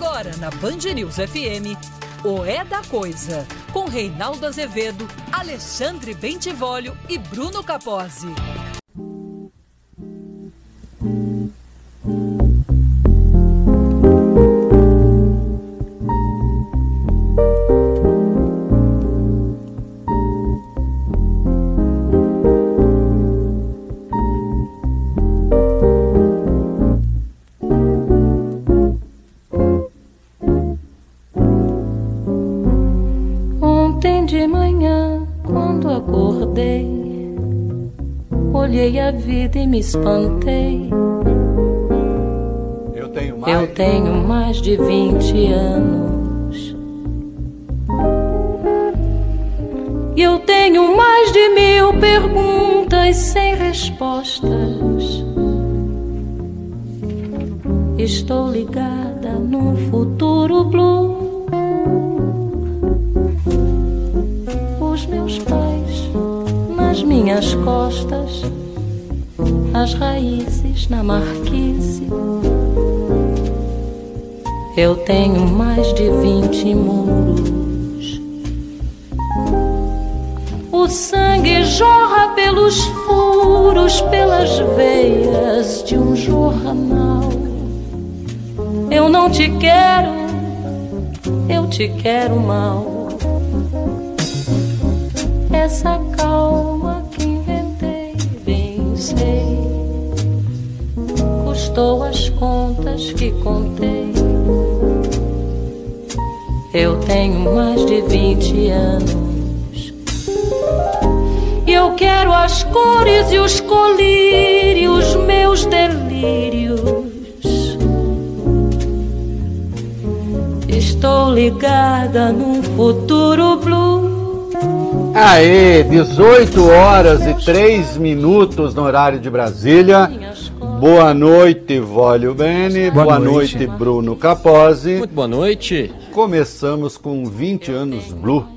Agora na Band News FM, o É da Coisa, com Reinaldo Azevedo, Alexandre Bentivolio e Bruno Capozzi. Me espantei. Eu tenho mais, Eu tenho mais de 20 anos. Jornal. Eu não te quero, eu te quero mal. Essa Aê, 18 horas e 3 minutos no horário de Brasília. Boa noite, Vólio Bene. Boa, boa noite. noite. Bruno Capozzi. Muito boa noite. Começamos com 20 anos Blue,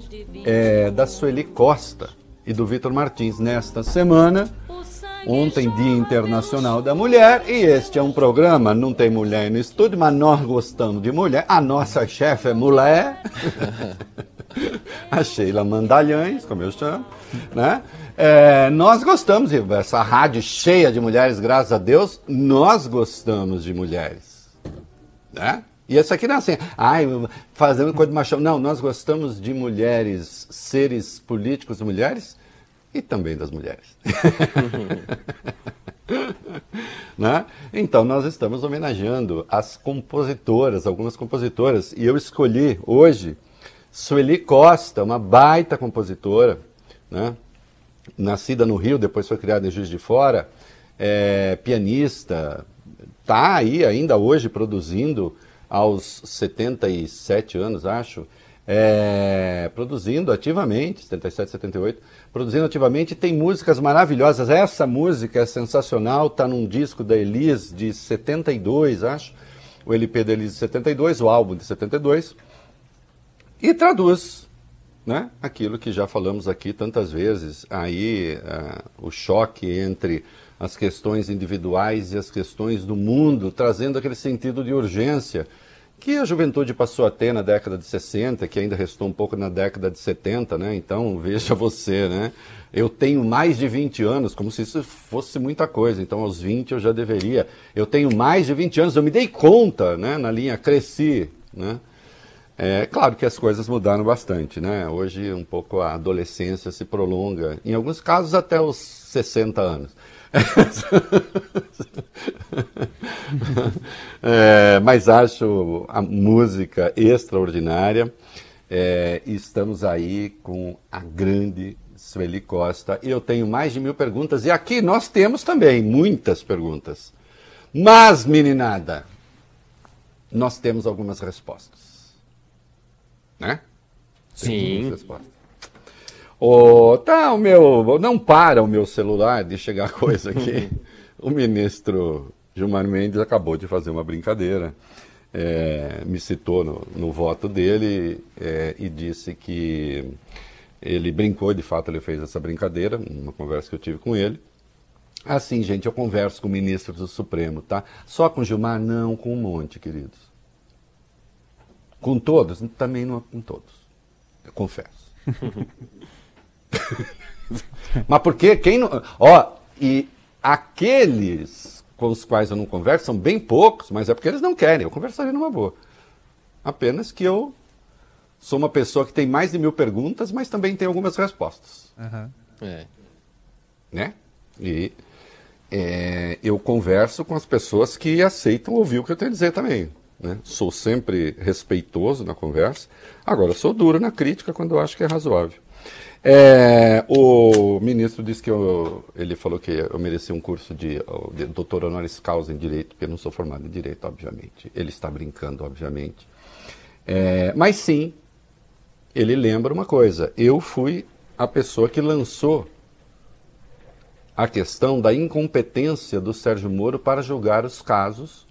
é, da Sueli Costa e do Vitor Martins nesta semana. Ontem, Dia Internacional da Mulher, e este é um programa, não tem mulher no estúdio, mas nós gostamos de mulher. A nossa chefe é mulher. a Sheila Mandalhães, como eu chamo, né? É, nós gostamos, essa rádio cheia de mulheres, graças a Deus, nós gostamos de mulheres. Né? E essa aqui não é assim, ai, fazendo coisa de machão. Não, nós gostamos de mulheres, seres políticos mulheres e também das mulheres. né? Então, nós estamos homenageando as compositoras, algumas compositoras, e eu escolhi hoje Sueli Costa, uma baita compositora, né? nascida no Rio, depois foi criada em Juiz de Fora, é, pianista, está aí ainda hoje produzindo aos 77 anos, acho, é, produzindo ativamente, 77, 78, produzindo ativamente, tem músicas maravilhosas. Essa música é sensacional, está num disco da Elis de 72, acho, o LP da Elis de 72, o álbum de 72, e traduz né? aquilo que já falamos aqui tantas vezes, aí uh, o choque entre as questões individuais e as questões do mundo, trazendo aquele sentido de urgência que a juventude passou a ter na década de 60, que ainda restou um pouco na década de 70, né? Então, veja você, né? Eu tenho mais de 20 anos, como se isso fosse muita coisa. Então, aos 20 eu já deveria. Eu tenho mais de 20 anos, eu me dei conta, né? Na linha cresci, né? É claro que as coisas mudaram bastante, né? Hoje um pouco a adolescência se prolonga, em alguns casos até os 60 anos. é, mas acho a música extraordinária. É, estamos aí com a grande Sueli Costa. Eu tenho mais de mil perguntas e aqui nós temos também muitas perguntas. Mas, meninada, nós temos algumas respostas né? Sim. Oh, tá, o meu. Não para o meu celular de chegar coisa aqui. o ministro Gilmar Mendes acabou de fazer uma brincadeira. É, me citou no, no voto dele é, e disse que ele brincou, de fato ele fez essa brincadeira, uma conversa que eu tive com ele. Assim, gente, eu converso com ministros do Supremo, tá? Só com Gilmar? Não, com um monte, queridos. Com todos? Também não é com todos. Eu confesso. Mas porque quem não. Ó, e aqueles com os quais eu não converso são bem poucos, mas é porque eles não querem. Eu conversaria numa boa. Apenas que eu sou uma pessoa que tem mais de mil perguntas, mas também tem algumas respostas. Aham. É. Né? E é, eu converso com as pessoas que aceitam ouvir o que eu tenho a dizer também. Né? Sou sempre respeitoso na conversa. Agora, sou duro na crítica quando eu acho que é razoável. É, o ministro disse que eu, ele falou que eu mereci um curso de, de doutor honoris causa em direito, porque eu não sou formado em direito, obviamente. Ele está brincando, obviamente. É, mas sim, ele lembra uma coisa: eu fui a pessoa que lançou a questão da incompetência do Sérgio Moro para julgar os casos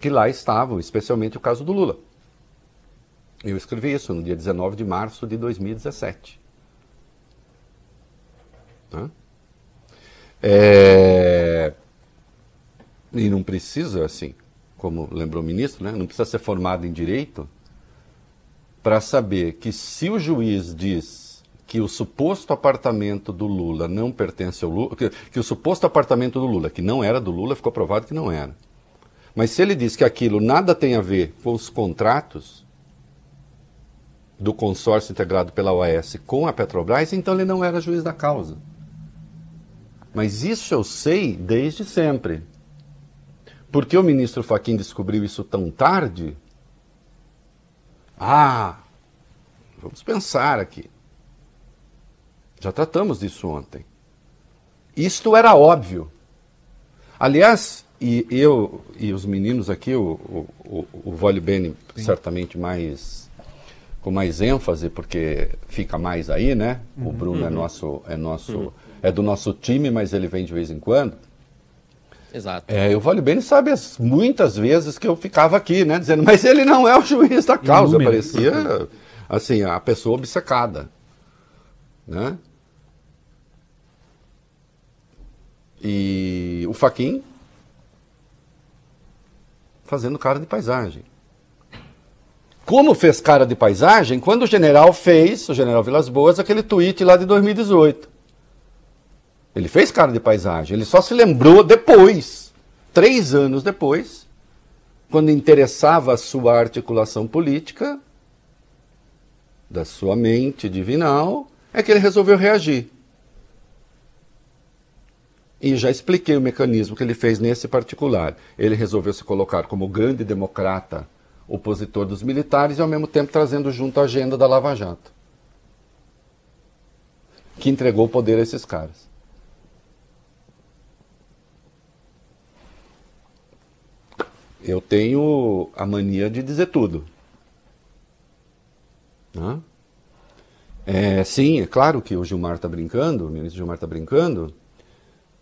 que lá estavam, especialmente o caso do Lula. Eu escrevi isso no dia 19 de março de 2017. Né? É... E não precisa, assim, como lembrou o ministro, né? não precisa ser formado em direito para saber que se o juiz diz que o suposto apartamento do Lula não pertence ao Lula, que, que o suposto apartamento do Lula, que não era do Lula, ficou provado que não era. Mas se ele diz que aquilo nada tem a ver com os contratos do consórcio integrado pela OAS com a Petrobras, então ele não era juiz da causa. Mas isso eu sei desde sempre. Por que o ministro Fachin descobriu isso tão tarde? Ah, vamos pensar aqui. Já tratamos disso ontem. Isto era óbvio. Aliás, e eu e os meninos aqui, o, o, o, o Vole Bene, certamente mais com mais ênfase, porque fica mais aí, né? O Uhum. Bruno é nosso, é nosso, é do nosso time, mas ele vem de vez em quando. Exato. É, o Vale Bene sabe as muitas vezes que eu ficava aqui, né, dizendo, mas ele não é o juiz da causa. Parecia, assim, a pessoa obcecada, né? E o Faquin fazendo cara de paisagem. Como fez cara de paisagem quando o general fez, o general Vilas Boas, aquele tweet lá de 2018. Ele fez cara de paisagem, ele só se lembrou depois, três anos depois, quando interessava a sua articulação política, da sua mente divinal, é que ele resolveu reagir. E já expliquei o mecanismo que ele fez nesse particular. Ele resolveu se colocar como grande democrata, opositor dos militares e ao mesmo tempo trazendo junto a agenda da Lava Jato, que entregou o poder a esses caras. Eu tenho a mania de dizer tudo. Né? É, sim, é claro que o Gilmar está brincando, o ministro Gilmar está brincando.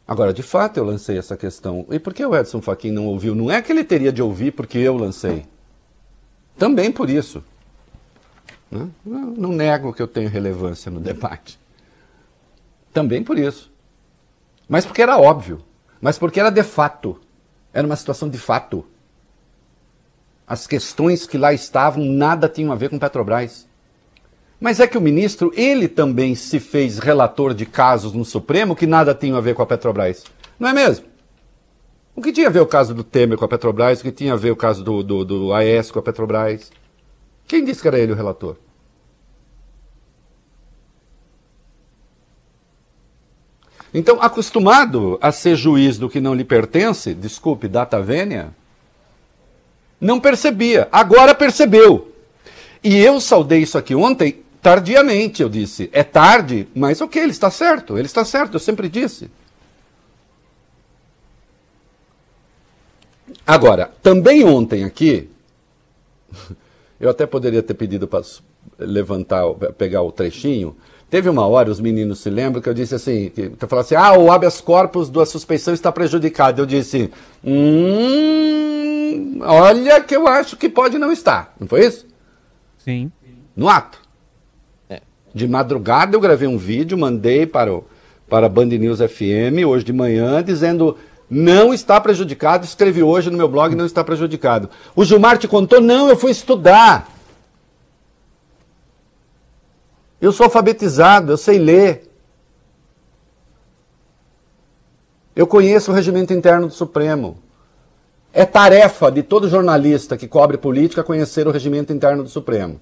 Agora, de fato, eu lancei essa questão. E por que o Edson Fachin não ouviu? Não é que ele teria de ouvir porque eu lancei. Também por isso. Né? Não, não nego que eu tenho relevância no debate. Também por isso. Mas porque era óbvio. Mas porque era de fato. Era uma situação de fato. As questões que lá estavam nada tinham a ver com Petrobras. Mas é que o ministro, ele também se fez relator de casos no Supremo que nada tinham a ver com a Petrobras. Não é mesmo? O que tinha a ver o caso do Temer com a Petrobras? O que tinha a ver o caso do, do, do AES com a Petrobras? Quem disse que era ele o relator? Então, acostumado a ser juiz do que não lhe pertence, desculpe, data vênia, não percebia. Agora percebeu. E eu saudei isso aqui ontem tardiamente, eu disse. É tarde, mas ok, ele está certo, ele está certo, eu sempre disse. Agora, também ontem aqui, eu até poderia ter pedido para levantar, pegar o trechinho. Teve uma hora, os meninos se lembram, que eu disse assim, que eu assim, ah, o habeas corpus da suspeição está prejudicado. Eu disse, hum, olha que eu acho que pode não estar. Não foi isso? Sim. No ato. De madrugada eu gravei um vídeo, mandei para, o, para a Band News FM, hoje de manhã, dizendo, Não está prejudicado. Escrevi hoje no meu blog, não está prejudicado. O Gilmar te contou? Não, eu fui estudar. Eu sou alfabetizado, eu sei ler. Eu conheço o regimento interno do Supremo. É tarefa de todo jornalista que cobre política conhecer o regimento interno do Supremo.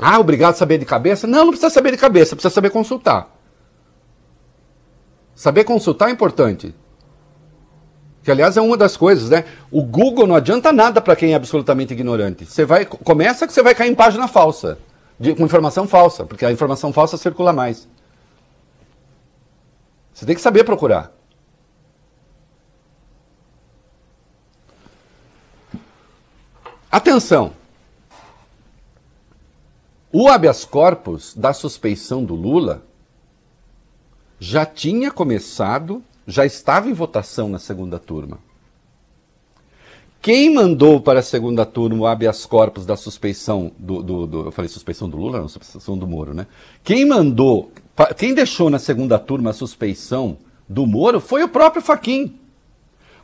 Ah, obrigado a saber de cabeça? Não, não precisa saber de cabeça, precisa saber consultar. Saber consultar é importante. Que aliás é uma das coisas, né? O Google não adianta nada para quem é absolutamente ignorante. Você vai começa que você vai cair em página falsa, de, com informação falsa, porque a informação falsa circula mais. Você tem que saber procurar. Atenção. O habeas corpus da suspeição do Lula já tinha começado, já estava em votação na segunda turma. Quem mandou para a segunda turma o habeas corpus da suspeição do, do, do, Eu falei suspeição do Lula, não, suspeição do Moro, né? Quem mandou, quem deixou na segunda turma a suspeição do Moro foi o próprio Faquim.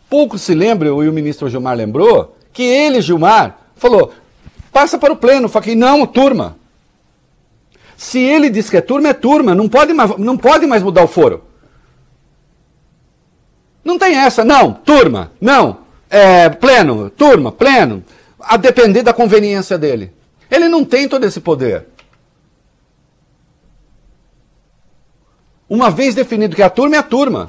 Pouco se lembra, e o ministro Gilmar lembrou, que ele, Gilmar, falou: passa para o pleno, Faquim, não, turma. Se ele diz que é turma, é turma. Não pode mais, não pode mais mudar o foro. Não tem essa. Não, turma. Não. É, pleno. Turma, pleno. A depender da conveniência dele. Ele não tem todo esse poder. Uma vez definido que a turma é a turma.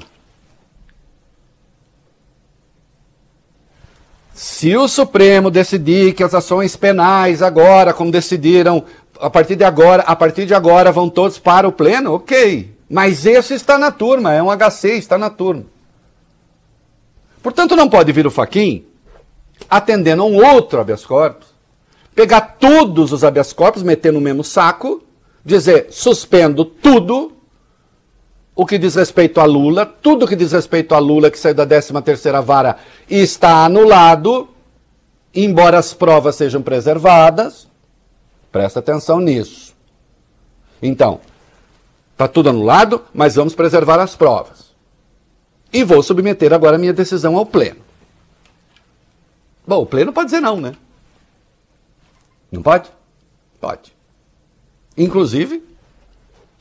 Se o Supremo decidir que as ações penais agora, como decidiram a partir de agora, a partir de agora vão todos para o pleno, ok. Mas esse está na turma, é um HC, está na turma. Portanto, não pode vir o Faquin atendendo a um outro habeas corpus, pegar todos os habeas corpus, meter no mesmo saco, dizer suspendo tudo o que diz respeito a Lula, tudo que diz respeito a Lula que saiu da 13ª vara está anulado, embora as provas sejam preservadas, Presta atenção nisso. Então, está tudo anulado, mas vamos preservar as provas. E vou submeter agora a minha decisão ao Pleno. Bom, o Pleno pode dizer não, né? Não pode? Pode. Inclusive,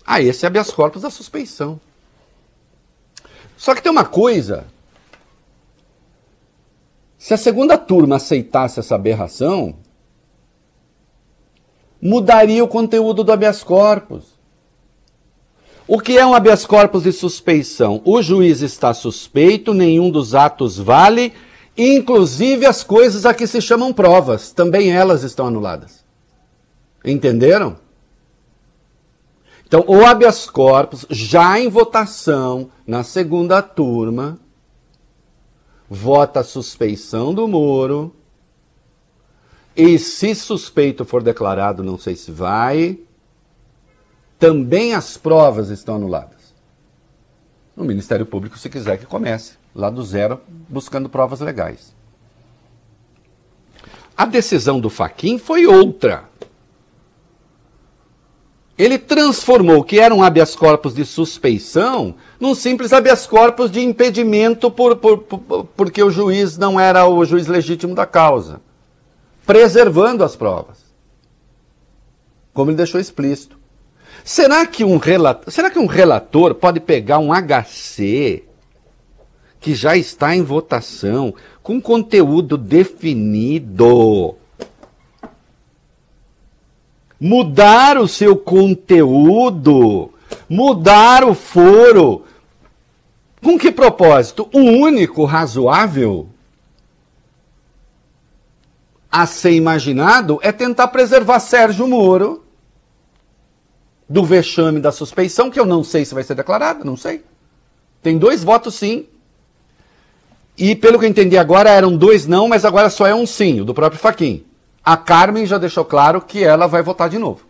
a esse habeas corpus da suspeição. Só que tem uma coisa. Se a segunda turma aceitasse essa aberração, mudaria o conteúdo do habeas corpus. O que é um habeas corpus de suspeição? O juiz está suspeito, nenhum dos atos vale, inclusive as coisas a que se chamam provas, também elas estão anuladas. Entenderam? Então, o habeas corpus, já em votação na segunda turma, vota a suspeição do Moro, e se suspeito for declarado, não sei se vai, também as provas estão anuladas. O Ministério Público, se quiser que comece, lá do zero, buscando provas legais. A decisão do Faquin foi outra. Ele transformou o que era um habeas corpus de suspeição num simples habeas corpus de impedimento por, por, por, porque o juiz não era o juiz legítimo da causa preservando as provas. Como ele deixou explícito. Será que um relator, será que um relator pode pegar um HC que já está em votação, com conteúdo definido, mudar o seu conteúdo, mudar o foro. Com que propósito? O único razoável a ser imaginado é tentar preservar Sérgio Moro do vexame da suspeição, que eu não sei se vai ser declarada, não sei. Tem dois votos sim. E pelo que eu entendi agora, eram dois não, mas agora só é um sim, o do próprio Faquin. A Carmen já deixou claro que ela vai votar de novo.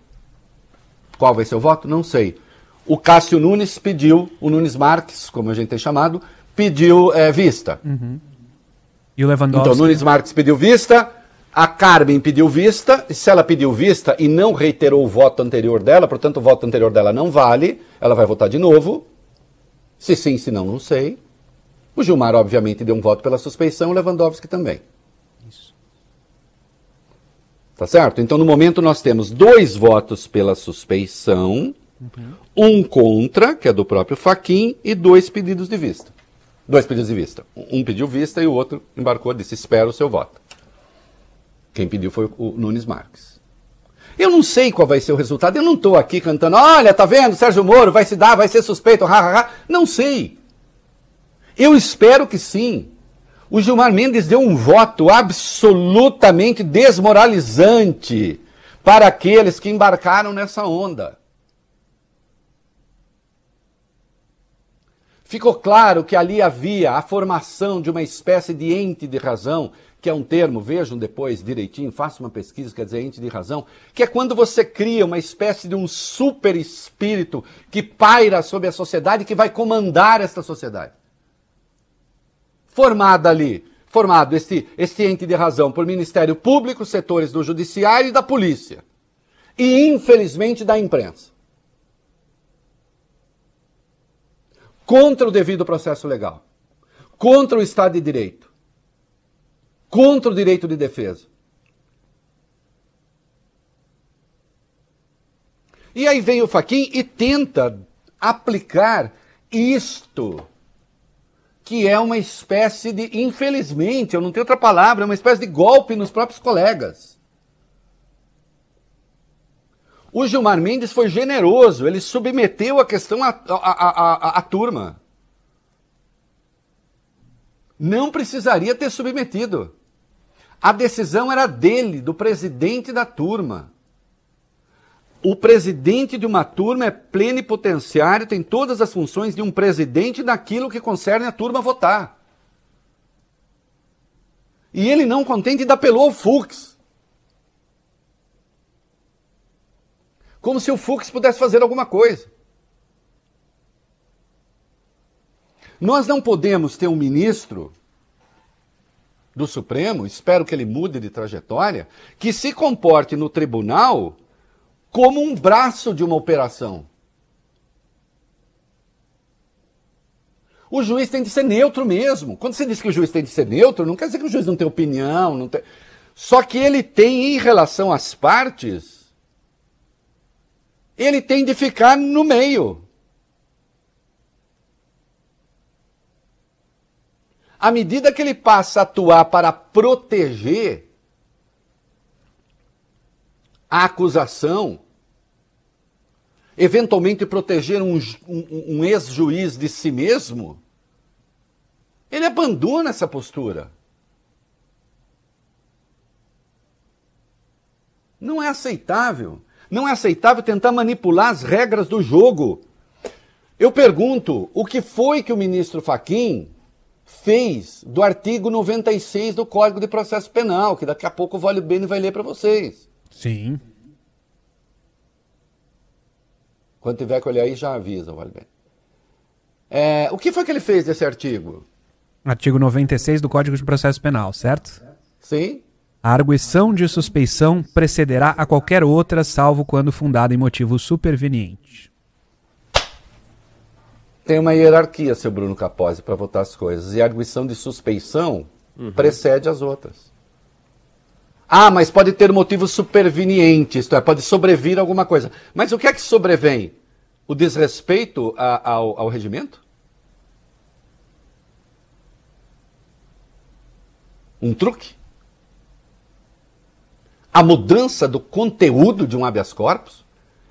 Qual vai ser o voto? Não sei. O Cássio Nunes pediu, o Nunes Marques, como a gente tem chamado, pediu é, vista. Uhum. E o Lewandowski? Então, Nunes Marques pediu vista, a Carmen pediu vista, se ela pediu vista e não reiterou o voto anterior dela, portanto o voto anterior dela não vale, ela vai votar de novo. Se sim, se não, não sei. O Gilmar, obviamente, deu um voto pela suspeição, o Lewandowski também. Isso. Tá certo? Então, no momento, nós temos dois votos pela suspeição, uhum. um contra, que é do próprio Faquin, e dois pedidos de vista. Dois pedidos de vista. Um pediu vista e o outro embarcou, disse: espera o seu voto. Quem pediu foi o Nunes Marques. Eu não sei qual vai ser o resultado. Eu não estou aqui cantando, olha, tá vendo, Sérgio Moro vai se dar, vai ser suspeito, ha, ha, ha. Não sei. Eu espero que sim. O Gilmar Mendes deu um voto absolutamente desmoralizante para aqueles que embarcaram nessa onda. Ficou claro que ali havia a formação de uma espécie de ente de razão, que é um termo, vejam depois direitinho, façam uma pesquisa, quer dizer, ente de razão, que é quando você cria uma espécie de um super espírito que paira sobre a sociedade, que vai comandar esta sociedade formada ali, formado este, este ente de razão por Ministério Público, setores do Judiciário e da Polícia. E, infelizmente, da imprensa. Contra o devido processo legal. Contra o Estado de Direito. Contra o direito de defesa. E aí vem o Faquin e tenta aplicar isto que é uma espécie de, infelizmente, eu não tenho outra palavra, é uma espécie de golpe nos próprios colegas. O Gilmar Mendes foi generoso, ele submeteu a questão à, à, turma. Não precisaria ter submetido. A decisão era dele, do presidente da turma o presidente de uma turma é plenipotenciário, tem todas as funções de um presidente naquilo que concerne a turma votar. E ele não contente ainda apelou ao Fux. Como se o Fux pudesse fazer alguma coisa. Nós não podemos ter um ministro do Supremo, espero que ele mude de trajetória, que se comporte no tribunal como um braço de uma operação. O juiz tem de ser neutro mesmo. Quando você diz que o juiz tem de ser neutro, não quer dizer que o juiz não tem opinião, não tem... Só que ele tem, em relação às partes, ele tem de ficar no meio. À medida que ele passa a atuar para proteger a acusação, eventualmente proteger um, um, um ex-juiz de si mesmo, ele abandona essa postura. Não é aceitável. Não é aceitável tentar manipular as regras do jogo. Eu pergunto, o que foi que o ministro Faquim fez do artigo 96 do Código de Processo Penal, que daqui a pouco o Vale Bene vai ler para vocês. Sim. Quando tiver que olhar aí, já avisa, vale bem. É, o que foi que ele fez desse artigo? Artigo 96 do Código de Processo Penal, certo? Sim. A arguição de suspeição precederá a qualquer outra, salvo quando fundada em motivo superveniente. Tem uma hierarquia, seu Bruno Capozzi, para votar as coisas. E a arguição de suspeição uhum. precede as outras. Ah, mas pode ter motivo superveniente, isto é, pode sobrevir alguma coisa. Mas o que é que sobrevém? O desrespeito a, ao, ao regimento? Um truque? A mudança do conteúdo de um habeas corpus?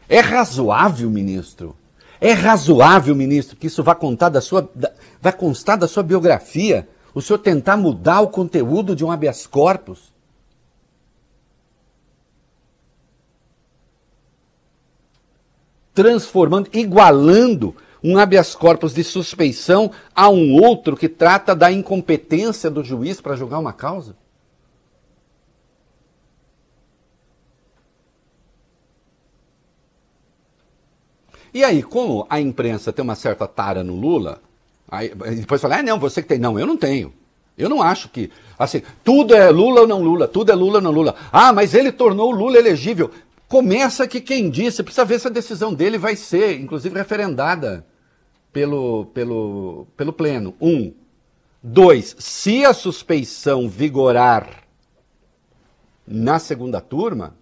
É razoável, ministro? É razoável, ministro, que isso vá contar da sua, da, vai constar da sua biografia? O senhor tentar mudar o conteúdo de um habeas corpus? transformando, igualando um habeas corpus de suspeição a um outro que trata da incompetência do juiz para julgar uma causa? E aí, como a imprensa tem uma certa tara no Lula, aí depois fala, ah, não, você que tem. Não, eu não tenho. Eu não acho que, assim, tudo é Lula ou não Lula, tudo é Lula ou não Lula. Ah, mas ele tornou o Lula elegível. Começa que quem disse, precisa ver se a decisão dele vai ser, inclusive, referendada pelo, pelo, pelo Pleno. Um. Dois, se a suspeição vigorar na segunda turma,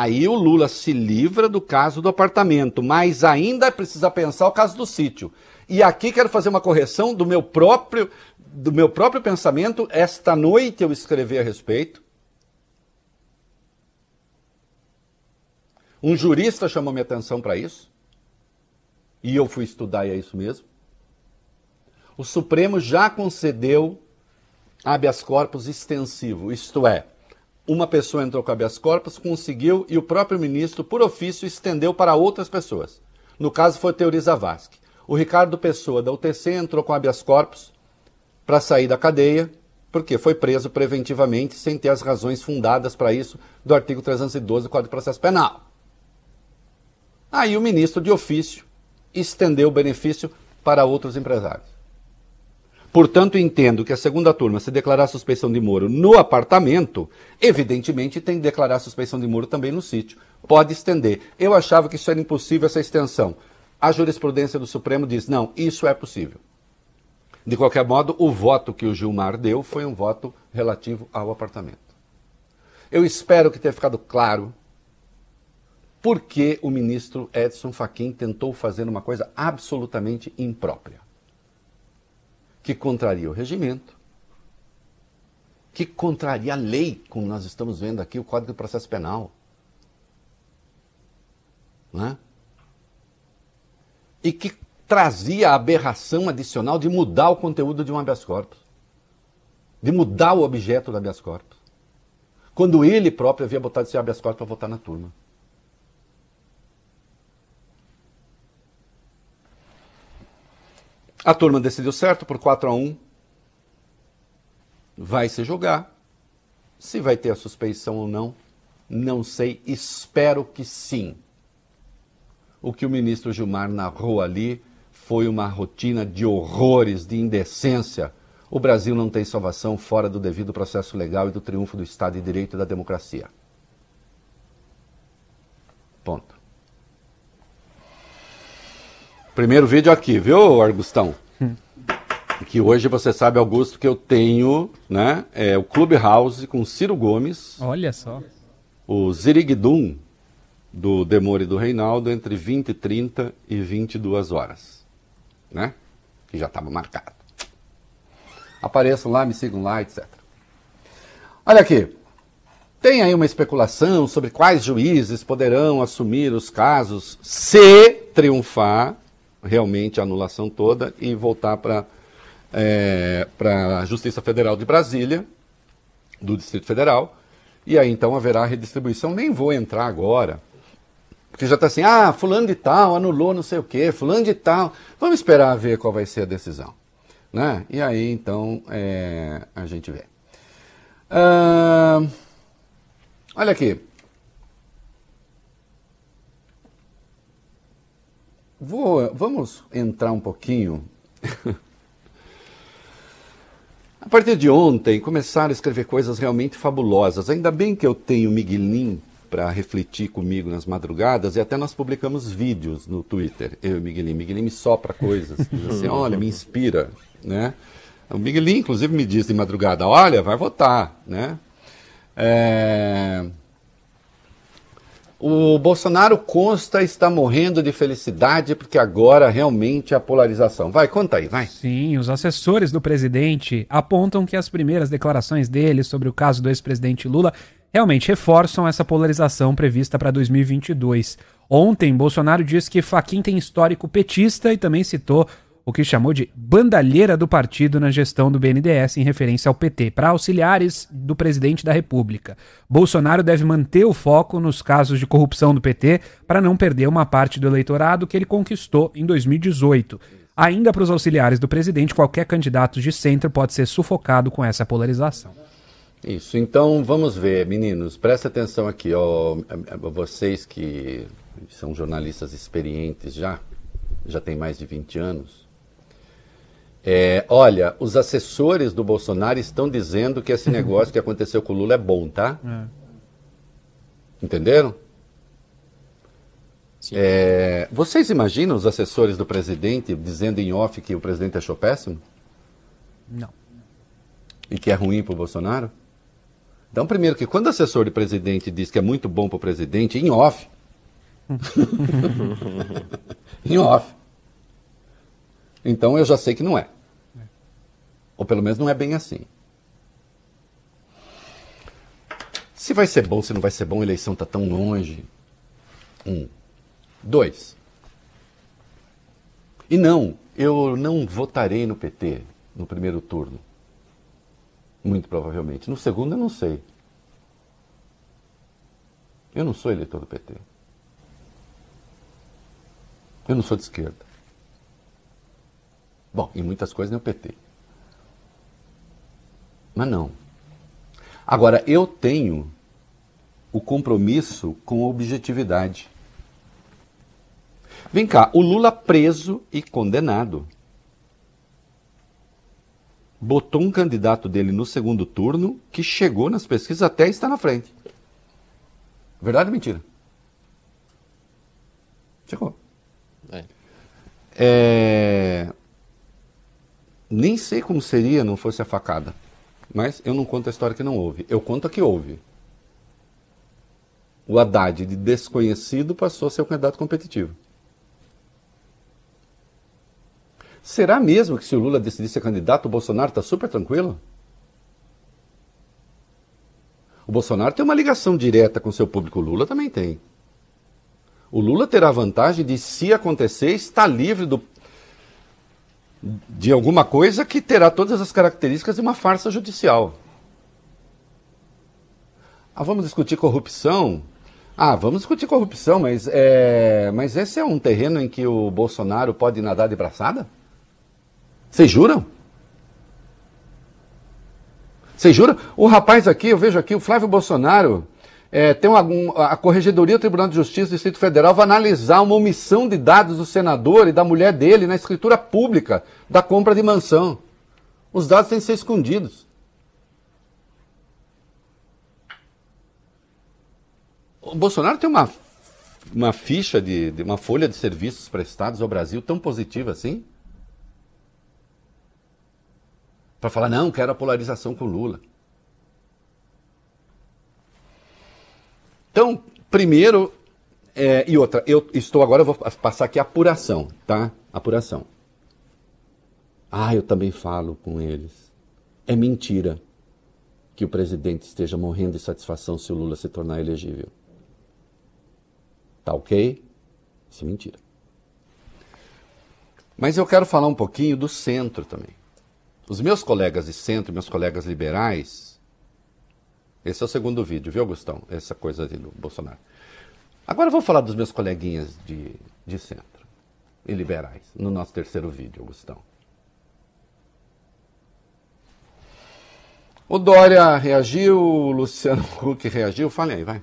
aí o Lula se livra do caso do apartamento, mas ainda precisa pensar o caso do sítio. E aqui quero fazer uma correção do meu próprio do meu próprio pensamento. Esta noite eu escrevi a respeito. Um jurista chamou minha atenção para isso. E eu fui estudar e é isso mesmo. O Supremo já concedeu habeas corpus extensivo, isto é, uma pessoa entrou com habeas corpus, conseguiu e o próprio ministro, por ofício, estendeu para outras pessoas. No caso foi Teori Zavascki. O Ricardo Pessoa, da UTC, entrou com habeas corpus para sair da cadeia, porque foi preso preventivamente sem ter as razões fundadas para isso do artigo 312 do Código de Processo Penal. Aí o ministro, de ofício, estendeu o benefício para outros empresários. Portanto, entendo que a segunda turma, se declarar suspeição de Moro no apartamento, evidentemente tem que declarar suspeição de Moro também no sítio. Pode estender. Eu achava que isso era impossível, essa extensão. A jurisprudência do Supremo diz: não, isso é possível. De qualquer modo, o voto que o Gilmar deu foi um voto relativo ao apartamento. Eu espero que tenha ficado claro por que o ministro Edson Fachin tentou fazer uma coisa absolutamente imprópria, que contraria o regimento, que contraria a lei, como nós estamos vendo aqui, o Código de Processo Penal. Né? E que trazia a aberração adicional de mudar o conteúdo de um habeas corpus, de mudar o objeto do habeas corpus, quando ele próprio havia botado esse habeas corpus para votar na turma. A turma decidiu certo por 4 a 1. Vai se jogar. Se vai ter a suspeição ou não, não sei. Espero que sim. O que o ministro Gilmar narrou ali foi uma rotina de horrores, de indecência. O Brasil não tem salvação fora do devido processo legal e do triunfo do Estado de Direito e da democracia. Ponto. Primeiro vídeo aqui, viu, Argustão? Hum. Que hoje você sabe, Augusto, que eu tenho né, é, o Clubhouse com Ciro Gomes. Olha só. O Zirigdum do Demore do Reinaldo entre 20 e 30 e 22 horas. Né? Que já estava marcado. Apareçam lá, me sigam lá, etc. Olha aqui. Tem aí uma especulação sobre quais juízes poderão assumir os casos se triunfar realmente a anulação toda e voltar para é, a Justiça Federal de Brasília, do Distrito Federal, e aí então haverá redistribuição. Nem vou entrar agora, porque já está assim, ah, fulano de tal anulou não sei o quê, fulano de tal. Vamos esperar ver qual vai ser a decisão. Né? E aí então é, a gente vê. Olha aqui. Vou, vamos entrar um pouquinho. a partir de ontem, começaram a escrever coisas realmente fabulosas. Ainda bem que eu tenho o Miguelim para refletir comigo nas madrugadas e até nós publicamos vídeos no Twitter, eu e o Miguelim. Miguelim me sopra coisas, diz assim, olha, me inspira, né? O Miguelim, inclusive, me diz de madrugada, olha, vai votar, né? É... O Bolsonaro consta está morrendo de felicidade porque agora realmente a polarização. Vai, conta aí, vai. Sim, os assessores do presidente apontam que as primeiras declarações dele sobre o caso do ex-presidente Lula realmente reforçam essa polarização prevista para 2022. Ontem, Bolsonaro disse que Faquin tem histórico petista e também citou o que chamou de bandalheira do partido na gestão do BNDES em referência ao PT, para auxiliares do presidente da República. Bolsonaro deve manter o foco nos casos de corrupção do PT para não perder uma parte do eleitorado que ele conquistou em 2018. Ainda para os auxiliares do presidente, qualquer candidato de centro pode ser sufocado com essa polarização. Isso, então vamos ver, meninos, presta atenção aqui, ó, vocês que são jornalistas experientes já, já tem mais de 20 anos, é, olha, os assessores do Bolsonaro estão dizendo que esse negócio que aconteceu com o Lula é bom, tá? É. Entenderam? É, vocês imaginam os assessores do presidente dizendo em off que o presidente achou péssimo? Não. E que é ruim para o Bolsonaro? Então, primeiro que quando o assessor do presidente diz que é muito bom para o presidente, em off. em off. Então eu já sei que não é. Ou pelo menos não é bem assim. Se vai ser bom, se não vai ser bom, a eleição está tão longe. Um. Dois. E não, eu não votarei no PT no primeiro turno. Muito provavelmente. No segundo, eu não sei. Eu não sou eleitor do PT. Eu não sou de esquerda. Bom, em muitas coisas nem o PT. Mas não. Agora, eu tenho o compromisso com a objetividade. Vem cá, o Lula preso e condenado. Botou um candidato dele no segundo turno que chegou nas pesquisas até está na frente. Verdade ou mentira? Chegou. É. É... Nem sei como seria não fosse a facada. Mas eu não conto a história que não houve. Eu conto a que houve. O Haddad, de desconhecido, passou a ser um candidato competitivo. Será mesmo que se o Lula decidir ser candidato, o Bolsonaro está super tranquilo? O Bolsonaro tem uma ligação direta com seu público, o Lula também tem. O Lula terá vantagem de, se acontecer, estar livre do, de alguma coisa que terá todas as características de uma farsa judicial. Ah, vamos discutir corrupção? Ah, vamos discutir corrupção, mas, é, mas esse é um terreno em que o Bolsonaro pode nadar de braçada? Vocês juram? Vocês juram? O rapaz aqui, eu vejo aqui, o Flávio Bolsonaro, é, tem uma, um, a Corregedoria do Tribunal de Justiça do Distrito Federal vai analisar uma omissão de dados do senador e da mulher dele na escritura pública da compra de mansão. Os dados têm que ser escondidos. O Bolsonaro tem uma, uma ficha de, de uma folha de serviços prestados ao Brasil tão positiva assim? Para falar, não, quero a polarização com Lula. Então, primeiro, é, e outra, eu estou agora, eu vou passar aqui a apuração, tá? Apuração. Ah, eu também falo com eles. É mentira que o presidente esteja morrendo de satisfação se o Lula se tornar elegível. Tá ok? Isso é mentira. Mas eu quero falar um pouquinho do centro também. Os meus colegas de centro, meus colegas liberais, esse é o segundo vídeo, viu, Augustão? Essa coisa ali do Bolsonaro. Agora eu vou falar dos meus coleguinhas de, de centro e liberais, no nosso terceiro vídeo, Augustão. O Dória reagiu, o Luciano Huck reagiu. Fale aí, vai.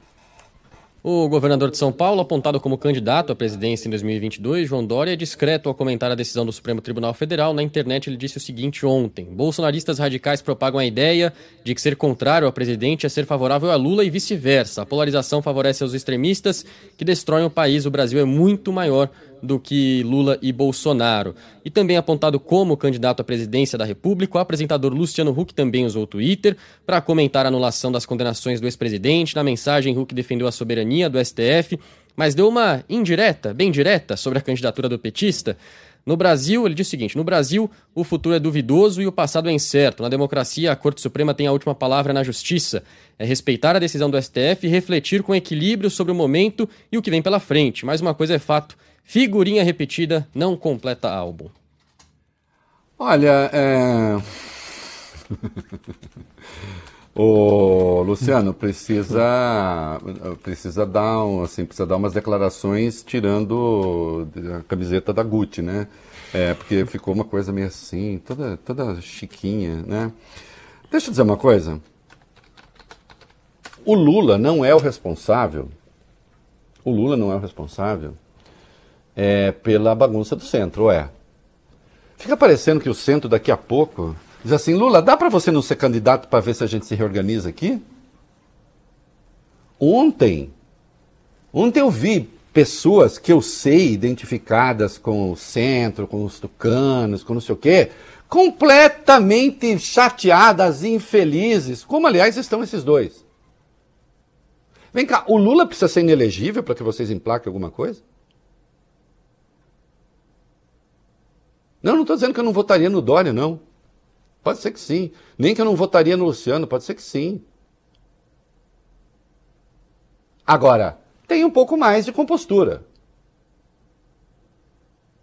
O governador de São Paulo, apontado como candidato à presidência em 2022, João Dória, é discreto ao comentar a decisão do Supremo Tribunal Federal. Na internet, ele disse o seguinte ontem: Bolsonaristas radicais propagam a ideia de que ser contrário ao presidente é ser favorável a Lula e vice-versa. A polarização favorece os extremistas que destroem o país. O Brasil é muito maior do que Lula e Bolsonaro. E também apontado como candidato à presidência da República, o apresentador Luciano Huck também usou o Twitter para comentar a anulação das condenações do ex-presidente. Na mensagem, Huck defendeu a soberania do STF, mas deu uma indireta, bem direta, sobre a candidatura do petista. No Brasil, ele diz o seguinte: no Brasil, o futuro é duvidoso e o passado é incerto. Na democracia, a Corte Suprema tem a última palavra na justiça. É respeitar a decisão do STF e refletir com equilíbrio sobre o momento e o que vem pela frente. Mas uma coisa é fato: Figurinha repetida não completa álbum. Olha, é... o Luciano precisa precisa dar assim precisa dar umas declarações tirando a camiseta da Gucci, né? É, porque ficou uma coisa meio assim, toda toda chiquinha, né? Deixa eu dizer uma coisa. O Lula não é o responsável. O Lula não é o responsável é, pela bagunça do centro, é? Fica parecendo que o centro daqui a pouco diz assim, Lula, dá para você não ser candidato para ver se a gente se reorganiza aqui? Ontem, ontem eu vi pessoas que eu sei identificadas com o centro, com os tucanos, com não sei o quê, completamente chateadas, infelizes, como aliás estão esses dois. Vem cá, o Lula precisa ser inelegível para que vocês emplaquem alguma coisa? Não, não estou dizendo que eu não votaria no Dória, não. Pode ser que sim. Nem que eu não votaria no Luciano, pode ser que sim. Agora, tem um pouco mais de compostura.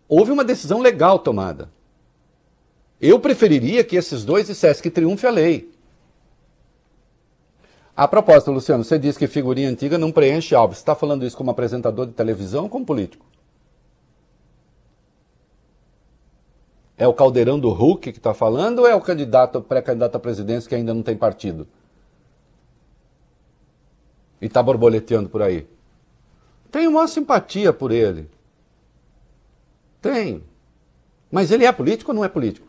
Houve uma decisão legal tomada. Eu preferiria que esses dois dissessem que triunfe a lei. A propósito, Luciano, você disse que figurinha antiga não preenche álbum. Você está falando isso como apresentador de televisão ou como político? É o caldeirão do Hulk que está falando ou é o candidato, pré-candidato à presidência que ainda não tem partido? E está borboleteando por aí? Tenho uma simpatia por ele. Tem. Mas ele é político ou não é político?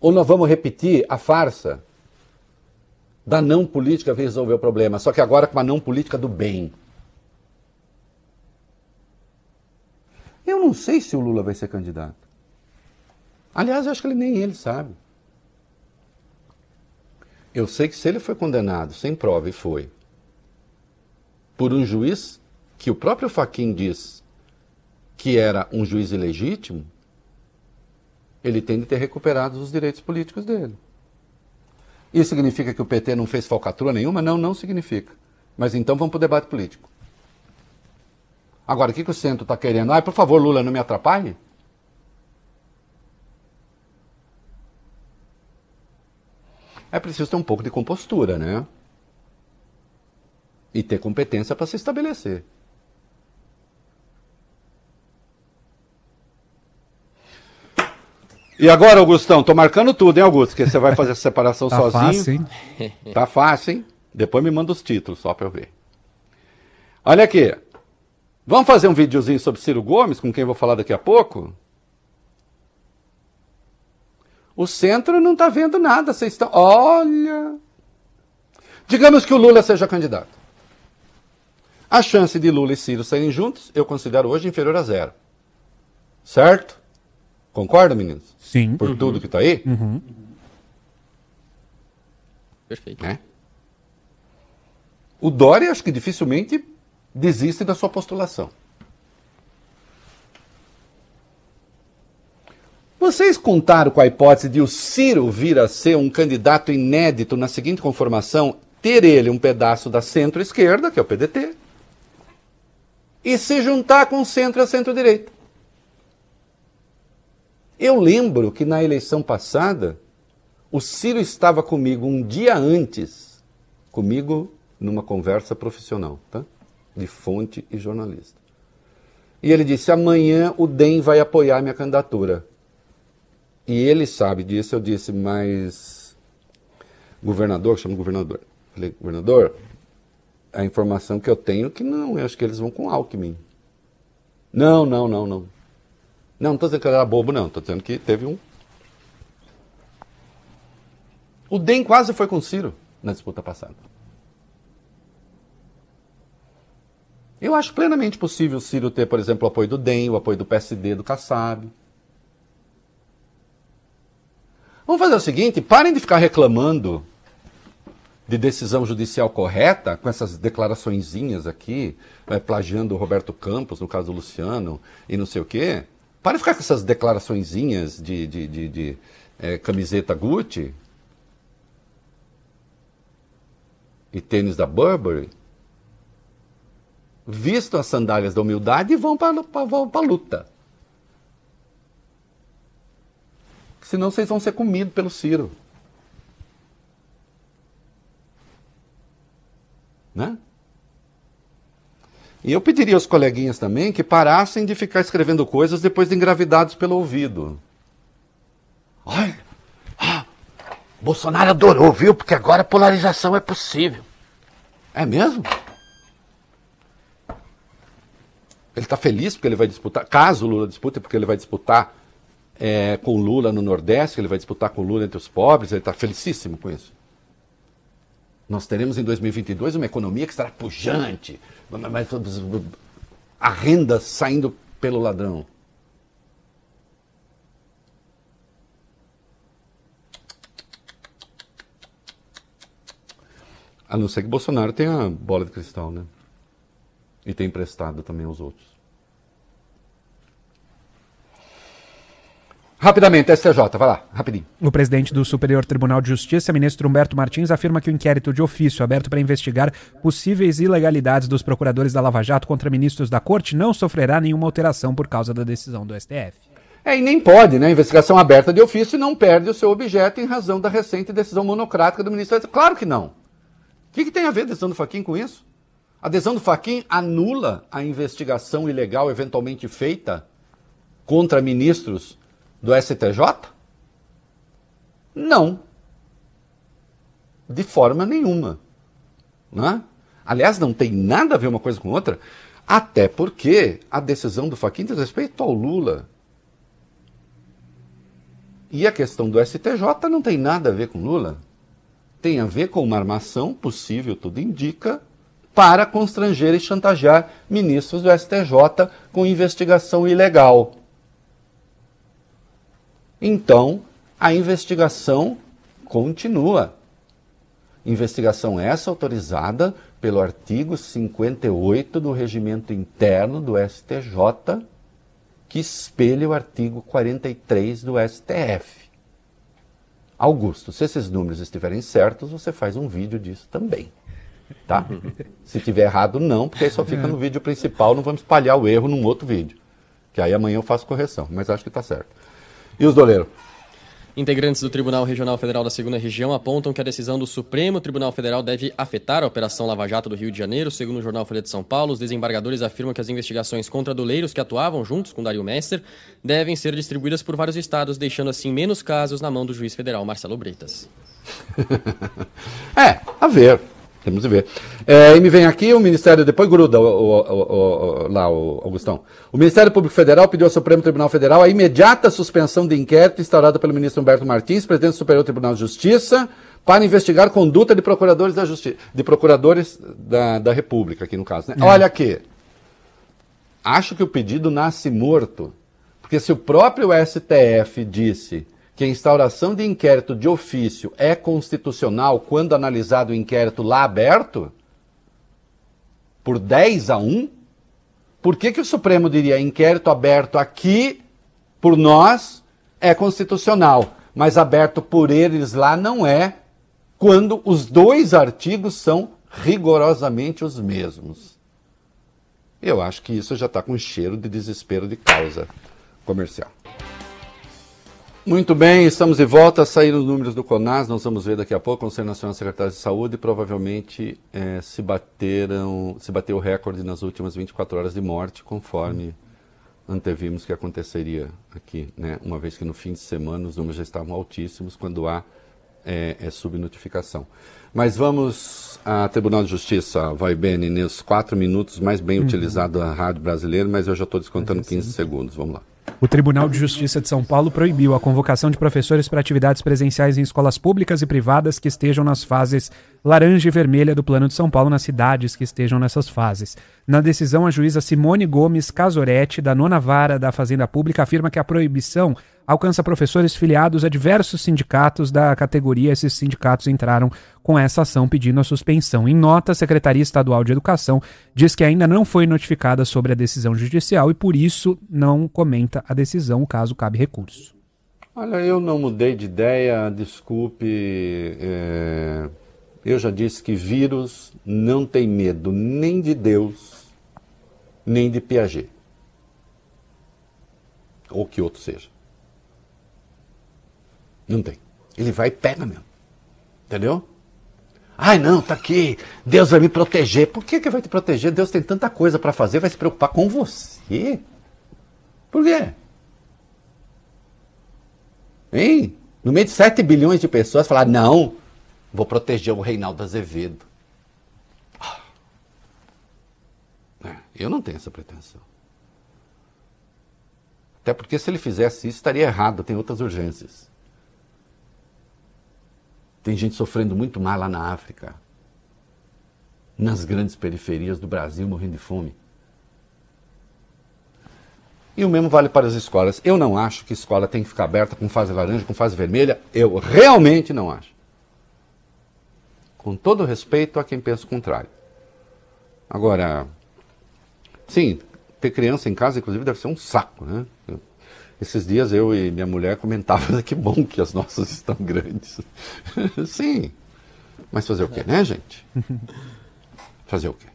Ou nós vamos repetir a farsa da não política resolver o problema, só que agora com uma não política do bem. Eu não sei se o Lula vai ser candidato. Aliás, eu acho que ele nem ele sabe. Eu sei que se ele foi condenado sem prova, e foi, por um juiz que o próprio Faquin diz que era um juiz ilegítimo, ele tem de ter recuperado os direitos políticos dele. Isso significa que o PT não fez falcatrua nenhuma? Não, não significa. Mas então vamos para o debate político. Agora, o que, que o centro está querendo? Ah, por favor, Lula, não me atrapalhe? É preciso ter um pouco de compostura, né? E ter competência para se estabelecer. E agora, Augustão, tô marcando tudo, hein, Augusto? Que você vai fazer essa separação Tá sozinho. fácil, hein? Tá fácil, hein? Depois me manda os títulos só para eu ver. Olha aqui. Vamos fazer um videozinho sobre Ciro Gomes, com quem eu vou falar daqui a pouco? O centro não está vendo nada. Vocês estão. Olha. Digamos que o Lula seja candidato. A chance de Lula e Ciro saírem juntos, eu considero hoje inferior a zero. Certo? Concorda, meninos? Sim. Por tudo que está aí? Perfeito. né? O Dória, acho que dificilmente desiste da sua postulação. Vocês contaram com a hipótese de o Ciro vir a ser um candidato inédito na seguinte conformação, ter ele um pedaço da centro-esquerda, que é o PDT, e se juntar com o centro e a centro-direita. Eu lembro que na eleição passada, o Ciro estava comigo um dia antes, comigo numa conversa profissional, tá? De fonte e jornalista. E ele disse: amanhã o DEM vai apoiar minha candidatura. E ele sabe disso. Eu disse: mas. Governador, chama governador. Falei: governador, a informação que eu tenho é que não, eu acho que eles vão com Alckmin. Não, não, não, não. Não, não estou dizendo que ele era bobo, não. Estou dizendo que teve um. O DEM quase foi com o Ciro na disputa passada. Eu acho plenamente possível o Ciro ter, por exemplo, o apoio do DEM, o apoio do PSD, do Kassab. Vamos fazer o seguinte: parem de ficar reclamando de decisão judicial correta, com essas declaraçõezinhas aqui, eh, plagiando o Roberto Campos, no caso do Luciano, e não sei o quê. Parem de ficar com essas declaraçõezinhas de, de, de, de, eh, camiseta Gucci e tênis da Burberry. Vistam as sandálias da humildade e vão para a luta. Senão vocês vão ser comidos pelo Ciro. Né? E eu pediria aos coleguinhas também que parassem de ficar escrevendo coisas depois de engravidados pelo ouvido. Olha, ah, Bolsonaro adorou, viu? Porque agora a polarização é possível. É mesmo? Ele está feliz porque ele vai disputar, caso o Lula dispute, porque ele vai disputar é, com o Lula no Nordeste, ele vai disputar com o Lula entre os pobres, ele está felicíssimo com isso. Nós teremos em 2022 uma economia que estará pujante, mas a renda saindo pelo ladrão. A não ser que Bolsonaro tenha bola de cristal, né? E tem emprestado também aos outros. Rapidamente, STJ, vai lá, rapidinho. O presidente do Superior Tribunal de Justiça, ministro Humberto Martins, afirma que o inquérito de ofício aberto para investigar possíveis ilegalidades dos procuradores da Lava Jato contra ministros da Corte não sofrerá nenhuma alteração por causa da decisão do STF. É, e nem pode, né? Investigação aberta de ofício não perde o seu objeto em razão da recente decisão monocrática do ministro. Claro que não. O que, que tem a ver a decisão do Faquin com isso? A decisão do Faquin anula a investigação ilegal eventualmente feita contra ministros do STJ? Não. De forma nenhuma. Né? Aliás, não tem nada a ver uma coisa com outra, até porque a decisão do Faquin diz respeito ao Lula. E a questão do STJ não tem nada a ver com Lula. Tem a ver com uma armação possível, tudo indica, para constranger e chantagear ministros do STJ com investigação ilegal. Então, a investigação continua. Investigação essa autorizada pelo artigo 58 do regimento interno do STJ, que espelha o artigo 43 do STF. Augusto, se esses números estiverem certos, você faz um vídeo disso também. Tá? Se tiver errado, não, porque aí só fica no vídeo principal, não vamos espalhar o erro num outro vídeo. Que aí amanhã eu faço correção, mas acho que está certo. E os doleiros? Integrantes do Tribunal Regional Federal da Segunda Região apontam que a decisão do Supremo Tribunal Federal deve afetar a Operação Lava Jato do Rio de Janeiro. Segundo o jornal Folha de São Paulo, os desembargadores afirmam que as investigações contra doleiros que atuavam juntos com Dario Messer devem ser distribuídas por vários estados, deixando assim menos casos na mão do juiz federal Marcelo Bretas. é, a ver. Temos que ver. É, e me vem aqui o Ministério, depois gruda o, o, o, lá, o Augustão. O Ministério Público Federal pediu ao Supremo Tribunal Federal a imediata suspensão de inquérito instaurada pelo ministro Humberto Martins, presidente do Superior Tribunal de Justiça, para investigar conduta de procuradores da Justiça, de procuradores da, da República, aqui no caso. Né? É. Olha aqui. Acho que o pedido nasce morto. Porque se o próprio STF disse que a instauração de inquérito de ofício é constitucional quando analisado o inquérito lá aberto, por 10 a 1, por que, que o Supremo diria inquérito aberto aqui, por nós, é constitucional, mas aberto por eles lá não é, quando os dois artigos são rigorosamente os mesmos? Eu acho que isso já está com cheiro de desespero de causa comercial. Muito bem, estamos de volta. Saíram os números do CONAS, nós vamos ver daqui a pouco. O Conselho Nacional de Secretários de Saúde provavelmente é, se bateram, se bateu o recorde nas últimas 24 horas de morte, conforme antevimos que aconteceria aqui, né? Uma vez que no fim de semana os números já estavam altíssimos quando há é, é subnotificação. Mas vamos a Tribunal de Justiça, vai bem, nos quatro minutos mais bem uhum. utilizado a rádio brasileira, mas eu já estou descontando 15 segundos. Vamos lá. O Tribunal de Justiça de São Paulo proibiu a convocação de professores para atividades presenciais em escolas públicas e privadas que estejam nas fases laranja e vermelha do Plano de São Paulo nas cidades que estejam nessas fases. Na decisão, a juíza Simone Gomes Casoretti, da nona vara da Fazenda Pública, afirma que a proibição alcança professores filiados a diversos sindicatos da categoria. Esses sindicatos entraram com essa ação pedindo a suspensão. Em nota, a Secretaria Estadual de Educação diz que ainda não foi notificada sobre a decisão judicial e, por isso, não comenta a decisão. Caso cabe recurso. Olha, eu não mudei de ideia, desculpe. É eu já disse que vírus não tem medo nem de Deus, nem de Piaget. Ou que outro seja. Não tem. Ele vai e pega mesmo. Entendeu? Ai, não, tá aqui. Deus vai me proteger. Por que, que vai te proteger? Deus tem tanta coisa para fazer, vai se preocupar com você. Por quê? Hein? No meio de 7 bilhões de pessoas, falar, não, Vou proteger o Reinaldo Azevedo. Ah. É, eu não tenho essa pretensão. Até porque se ele fizesse isso, estaria errado, tem outras urgências. Tem gente sofrendo muito mal lá na África. nas grandes periferias do Brasil morrendo de fome. E o mesmo vale para as escolas. Eu não acho que escola tem que ficar aberta com fase laranja, com fase vermelha. Eu realmente não acho. Com todo respeito a quem pensa o contrário. Agora, sim, ter criança em casa, inclusive, deve ser um saco, né? Esses dias eu e minha mulher comentávamos que bom que as nossas estão grandes. sim. Mas fazer o quê, né, gente? Fazer o quê?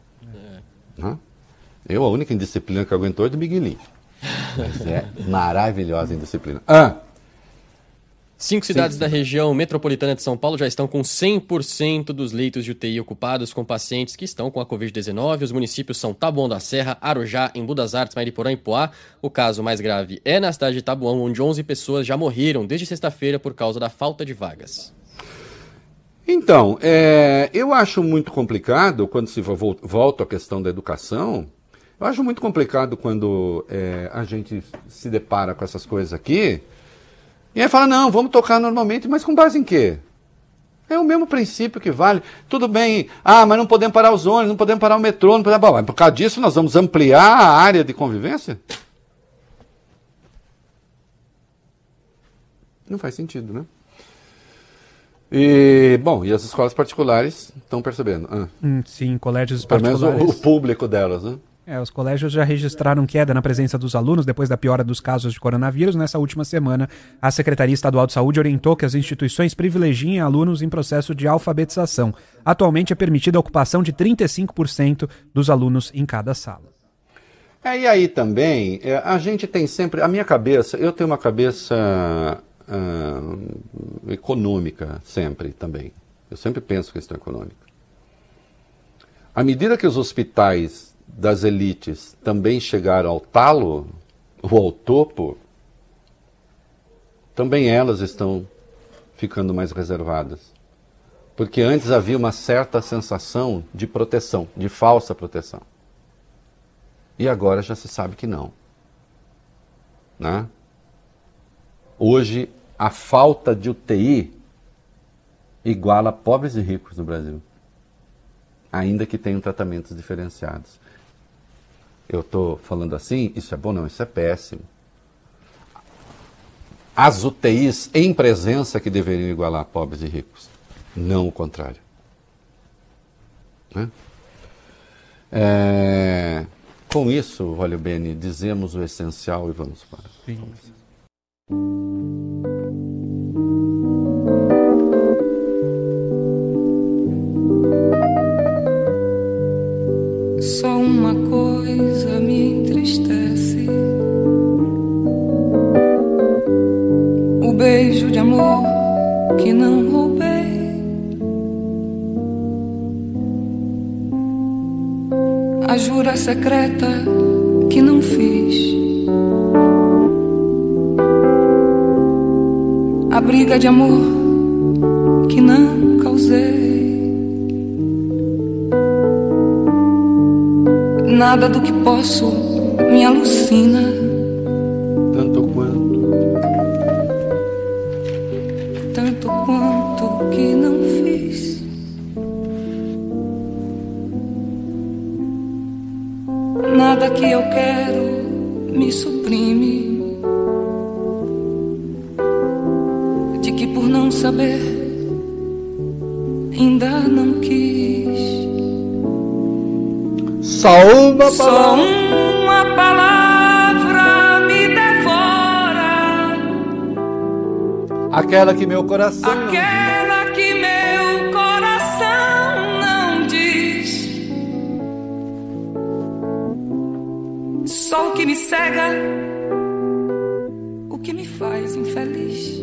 É. Eu, a única indisciplina que aguentou é do Miguelinho. Mas é maravilhosa a indisciplina. Ah! Cinco cidades sim, sim. da região metropolitana de São Paulo já estão com 100% dos leitos de UTI ocupados com pacientes que estão com a Covid-19. Os municípios são Taboão da Serra, Arujá, Embu das Artes, Mariporã e Poá. O caso mais grave é na cidade de Taboão, onde 11 pessoas já morreram desde sexta-feira por causa da falta de vagas. Então, é, eu acho muito complicado quando se volta à questão da educação. Eu acho muito complicado quando é, a gente se depara com essas coisas aqui e aí fala, não, vamos tocar normalmente, mas com base em quê? É o mesmo princípio que vale. Tudo bem, ah, mas não podemos parar os ônibus, não podemos parar o metrô, não podemos... Bom, por causa disso nós vamos ampliar a área de convivência? Não faz sentido, né? E, bom, e as escolas particulares estão percebendo? Ah. Hum, sim, colégios Pelo particulares. Pelo menos o, o público delas, né? É, os colégios já registraram queda na presença dos alunos depois da piora dos casos de coronavírus. Nessa última semana, a Secretaria Estadual de Saúde orientou que as instituições privilegiem alunos em processo de alfabetização. Atualmente é permitida a ocupação de 35% dos alunos em cada sala. É, e aí também, é, a gente tem sempre. A minha cabeça, eu tenho uma cabeça uh, econômica sempre também. Eu sempre penso questão econômica. À medida que os hospitais das elites também chegaram ao talo, ou ao topo, também elas estão ficando mais reservadas. Porque antes havia uma certa sensação de proteção, de falsa proteção. E agora já se sabe que não. Né? Hoje, a falta de UTI iguala pobres e ricos no Brasil, ainda que tenham tratamentos diferenciados eu estou falando assim, isso é bom? Não, isso é péssimo. As UTIs em presença que deveriam igualar pobres e ricos, não o contrário. Né? É, com isso, Valeu Bene, dizemos o essencial e vamos para. Sim. Só uma coisa entristece: o beijo de amor que não roubei, a jura secreta que não fiz. A briga de amor que não causei. Nada do que posso me alucina. Tanto quanto. Tanto quanto que não fiz. Nada que eu quero me suprime. De que por não saber ainda não quis. Só uma palavra. Só uma Aquela que meu coração. Aquela que meu coração não diz. Só o que me cega, o que me faz infeliz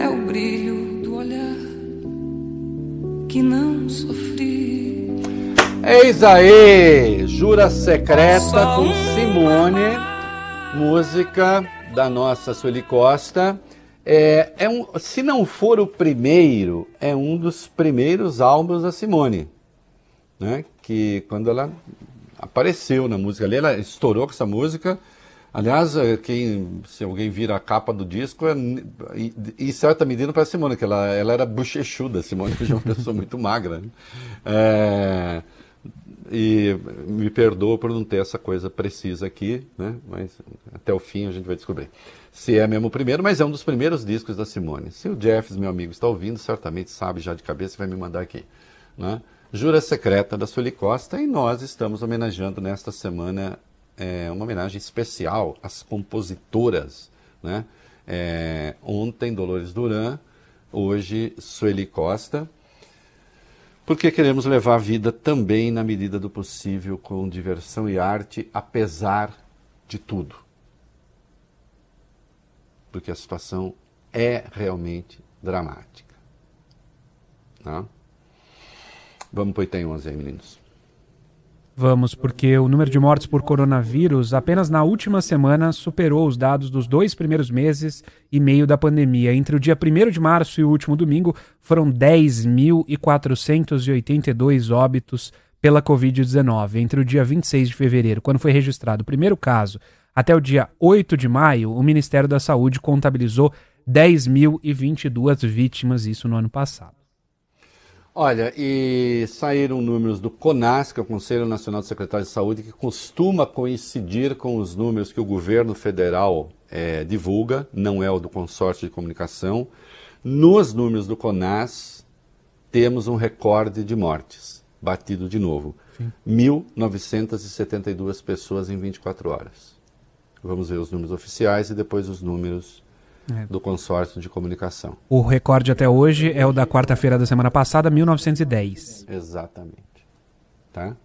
é o brilho do olhar que não sofri. Eis aí, Jura Secreta com Simone, música da nossa Sueli Costa. É, é um, se não for o primeiro, é um dos primeiros álbuns da Simone. Né? Que quando ela apareceu na música ali, ela estourou com essa música Aliás, é, quem, se alguém vira a capa do disco, é, certa medida para a Simone, que ela, ela era bochechuda, Simone é uma pessoa muito magra. Né? É, e me perdoa por não ter essa coisa precisa aqui, né? mas até o fim a gente vai descobrir. Se é mesmo o primeiro, mas é um dos primeiros discos da Simone. Se o Jeffs, meu amigo, está ouvindo, certamente sabe já de cabeça e vai me mandar aqui. Né? Jura Secreta da Sueli Costa e nós estamos homenageando nesta semana é, uma homenagem especial às compositoras. Né? É, ontem, Dolores Duran, hoje, Sueli Costa, porque queremos levar a vida também, na medida do possível, com diversão e arte, apesar de tudo. Porque a situação é realmente dramática. Tá? Vamos para o item 11 aí, meninos. Vamos, porque o número de mortes por coronavírus apenas na última semana superou os dados dos dois primeiros meses e meio da pandemia. Entre o dia 1 de março e o último domingo, foram 10.482 óbitos pela Covid-19. Entre o dia 26 de fevereiro, quando foi registrado o primeiro caso, até o dia 8 de maio, o Ministério da Saúde contabilizou 10.022 vítimas, isso no ano passado. Olha, e saíram números do CONAS, que é o Conselho Nacional de Secretários de Saúde, que costuma coincidir com os números que o governo federal é, divulga, não é o do consórcio de comunicação. Nos números do CONAS, temos um recorde de mortes, batido de novo. 1.972 pessoas em 24 horas. Vamos ver os números oficiais e depois os números é. do consórcio de comunicação. O recorde até hoje é o da quarta-feira da semana passada, 1910. Exatamente. Tá?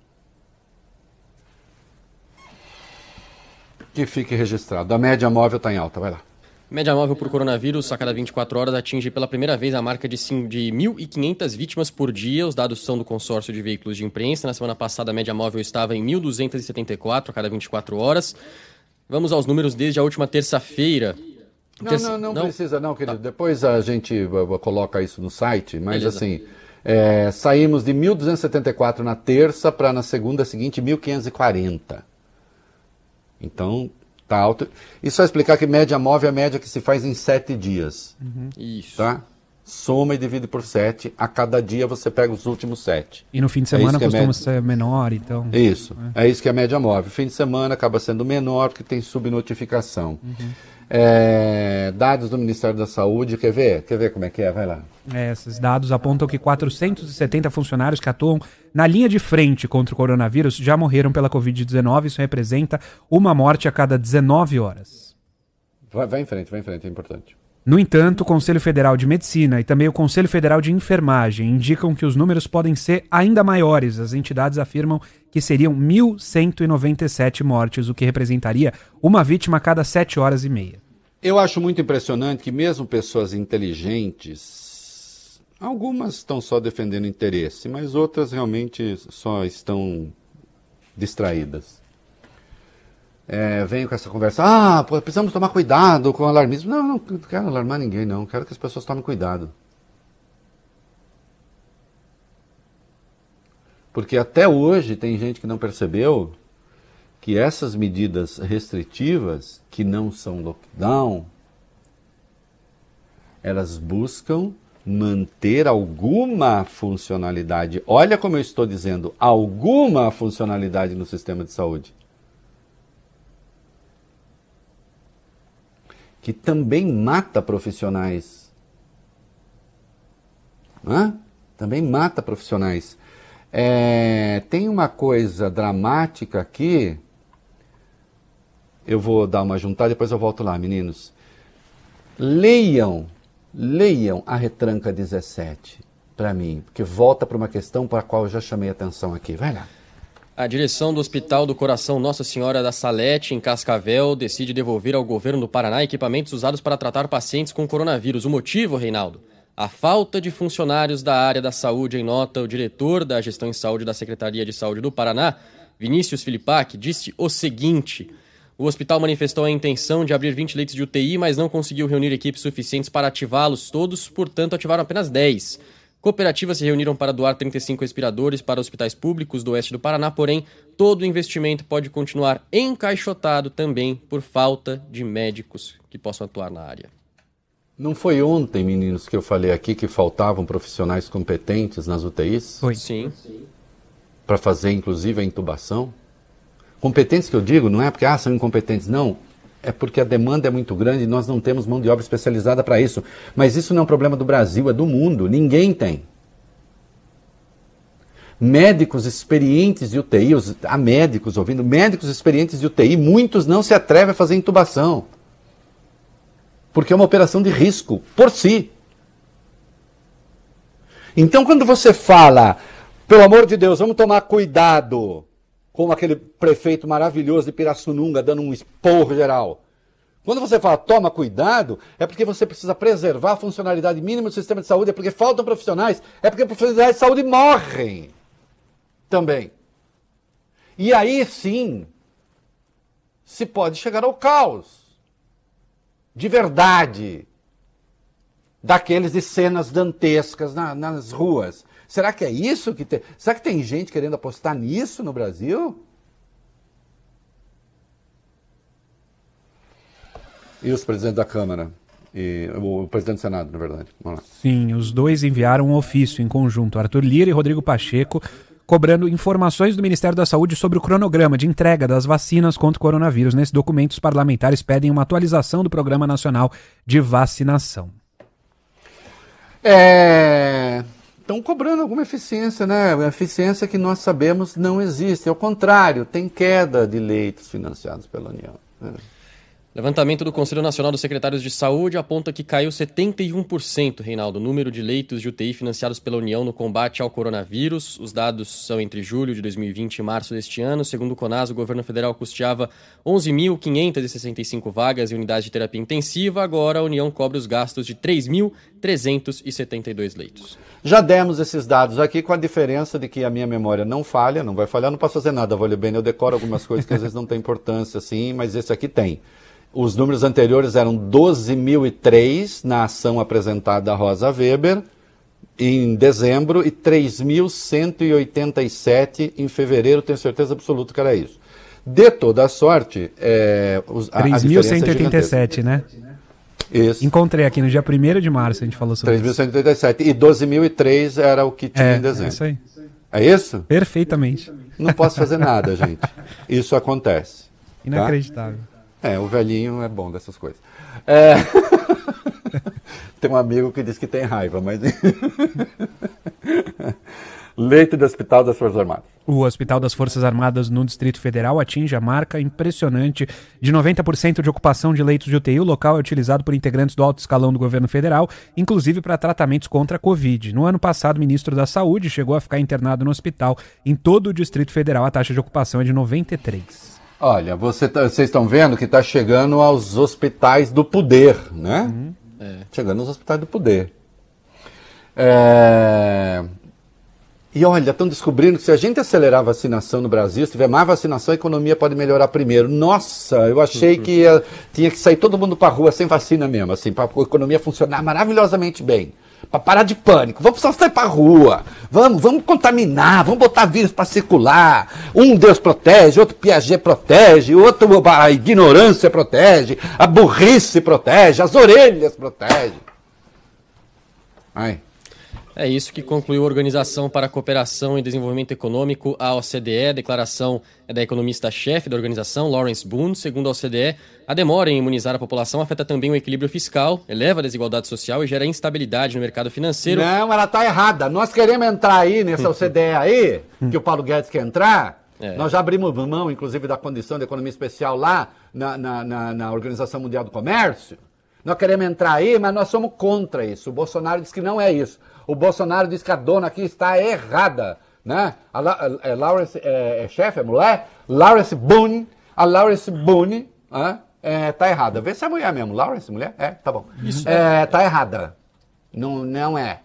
Que fique registrado. A média móvel está em alta, vai lá. Média móvel por coronavírus a cada 24 horas atinge pela primeira vez a marca de, de 1.500 vítimas por dia. Os dados são do consórcio de veículos de imprensa. Na semana passada, a média móvel estava em 1.274 a cada 24 horas. Vamos aos números desde a última terça-feira. Não, não, não, não, precisa não, querido. Tá. Depois a gente coloca isso no site, mas Beleza. assim, é, saímos de 1.274 na terça para na segunda seguinte 1.540. Então, tá alto. E só explicar que média móvel é a média que se faz em sete dias. Uhum. Isso. Tá? Soma e divide por sete. A cada dia você pega os últimos sete. E no fim de semana é costuma média... ser menor, então. Isso. É. é. isso que é a média móvel. Fim de semana acaba sendo menor porque tem subnotificação. Uhum. É, dados do Ministério da Saúde, quer ver? Quer ver como é que é? Vai lá. É, esses dados apontam que 470 funcionários que atuam na linha de frente contra o coronavírus já morreram pela Covid-19. Isso representa uma morte a cada 19 horas. Vai, vai em frente, vai em frente, é importante. No entanto, o Conselho Federal de Medicina e também o Conselho Federal de Enfermagem indicam que os números podem ser ainda maiores. As entidades afirmam que seriam 1.197 mortes, o que representaria uma vítima a cada 7 horas e meia. Eu acho muito impressionante que, mesmo pessoas inteligentes, algumas estão só defendendo interesse, mas outras realmente só estão distraídas é, venho com essa conversa, ah, precisamos tomar cuidado com o alarmismo. Não, não quero alarmar ninguém, não. Quero que as pessoas tomem cuidado. Porque até hoje tem gente que não percebeu que essas medidas restritivas, que não são lockdown, elas buscam manter alguma funcionalidade. Olha como eu estou dizendo, alguma funcionalidade no sistema de saúde. Que também mata profissionais. Hã? Também mata profissionais. É, tem uma coisa dramática aqui. Eu vou dar uma juntada, depois eu volto lá, meninos. Leiam, leiam a retranca 17 para mim, porque volta para uma questão para a qual eu já chamei atenção aqui. Vai lá. A direção do Hospital do Coração Nossa Senhora da Salete, em Cascavel, decide devolver ao governo do Paraná equipamentos usados para tratar pacientes com coronavírus. O motivo, Reinaldo? A falta de funcionários da área da saúde, em nota, o diretor da gestão em saúde da Secretaria de Saúde do Paraná, Vinícius Filipac, disse o seguinte. O hospital manifestou a intenção de abrir 20 leitos de UTI, mas não conseguiu reunir equipes suficientes para ativá-los todos, portanto, ativaram apenas 10. Cooperativas se reuniram para doar 35 respiradores para hospitais públicos do oeste do Paraná, porém, todo o investimento pode continuar encaixotado também por falta de médicos que possam atuar na área. Não foi ontem, meninos, que eu falei aqui que faltavam profissionais competentes nas UTIs? Foi. Sim. Para fazer, inclusive, a intubação? Competentes que eu digo, não é porque ah, são incompetentes, não. É porque a demanda é muito grande e nós não temos mão de obra especializada para isso. Mas isso não é um problema do Brasil, é do mundo. Ninguém tem. Médicos experientes de UTI, os, há médicos ouvindo, médicos experientes de UTI, muitos não se atrevem a fazer intubação porque é uma operação de risco por si. Então, quando você fala, pelo amor de Deus, vamos tomar cuidado, como aquele prefeito maravilhoso de Pirassununga dando um esporro geral. Quando você fala toma cuidado, é porque você precisa preservar a funcionalidade mínima do sistema de saúde, é porque faltam profissionais, é porque profissionais de saúde morrem também. E aí sim se pode chegar ao caos de verdade, daqueles de cenas dantescas na, nas ruas. Será que é isso que tem? Será que tem gente querendo apostar nisso no Brasil? E os presidentes da Câmara? E, o presidente do Senado, na verdade. Sim, os dois enviaram um ofício em conjunto, Arthur Lira e Rodrigo Pacheco, cobrando informações do Ministério da Saúde sobre o cronograma de entrega das vacinas contra o coronavírus. Nesse documento, os parlamentares pedem uma atualização do Programa Nacional de Vacinação. É. Estão cobrando alguma eficiência, né? Uma eficiência que nós sabemos não existe. Ao contrário, tem queda de leitos financiados pela União. É. Levantamento do Conselho Nacional dos Secretários de Saúde aponta que caiu 71%, Reinaldo, o número de leitos de UTI financiados pela União no combate ao coronavírus. Os dados são entre julho de 2020 e março deste ano. Segundo o CONAS, o governo federal custeava 11.565 vagas em unidades de terapia intensiva. Agora a União cobre os gastos de 3.372 leitos. Já demos esses dados aqui com a diferença de que a minha memória não falha, não vai falhar, não posso fazer nada, vou ler bem, eu decoro algumas coisas que às vezes não tem importância assim, mas esse aqui tem. Os números anteriores eram 12.003 na ação apresentada da Rosa Weber em dezembro e 3.187 em fevereiro, tenho certeza absoluta que era isso. De toda sorte, é, 3.187, é né? Isso. Encontrei aqui no dia 1 de março, a gente falou sobre 3. isso. 3.187. E 12.003 era o que tinha é, em dezembro. É isso aí. É isso? Perfeitamente. Não posso fazer nada, gente. Isso acontece. Tá? Inacreditável. Tá? É, o velhinho é bom dessas coisas. É... tem um amigo que diz que tem raiva, mas. Leito do Hospital das Forças Armadas. O Hospital das Forças Armadas no Distrito Federal atinge a marca impressionante de 90% de ocupação de leitos de UTI. O local é utilizado por integrantes do alto escalão do governo federal, inclusive para tratamentos contra a Covid. No ano passado, o ministro da Saúde chegou a ficar internado no hospital. Em todo o Distrito Federal, a taxa de ocupação é de 93%. Olha, você tá, vocês estão vendo que está chegando aos hospitais do poder, né? Uhum. É. Chegando aos hospitais do poder. É... E olha, estão descobrindo que se a gente acelerar a vacinação no Brasil, se tiver mais vacinação, a economia pode melhorar primeiro. Nossa, eu achei que ia, tinha que sair todo mundo para a rua sem vacina mesmo, assim, para a economia funcionar maravilhosamente bem para parar de pânico. Vamos só sair para rua. Vamos, vamos contaminar, vamos botar vírus para circular. Um Deus protege, outro Piaget protege, outro a ignorância protege, a burrice protege, as orelhas protege. Ai. É isso que concluiu a Organização para a Cooperação e Desenvolvimento Econômico, a OCDE. A declaração é da economista-chefe da organização, Lawrence Boone. Segundo a OCDE, a demora em imunizar a população afeta também o equilíbrio fiscal, eleva a desigualdade social e gera instabilidade no mercado financeiro. Não, ela está errada. Nós queremos entrar aí nessa OCDE aí, que o Paulo Guedes quer entrar. É. Nós já abrimos mão, inclusive, da condição de economia especial lá na, na, na, na Organização Mundial do Comércio. Nós queremos entrar aí, mas nós somos contra isso. O Bolsonaro diz que não é isso. O Bolsonaro diz que a dona aqui está errada. Né? A, a, a é, Lawrence é, é chefe, é mulher? Lawrence Boone, a Lawrence Boone está é, tá errada. Vê se é mulher mesmo. Lawrence, mulher? É, tá bom. Isso. É, tá errada. Não, não é.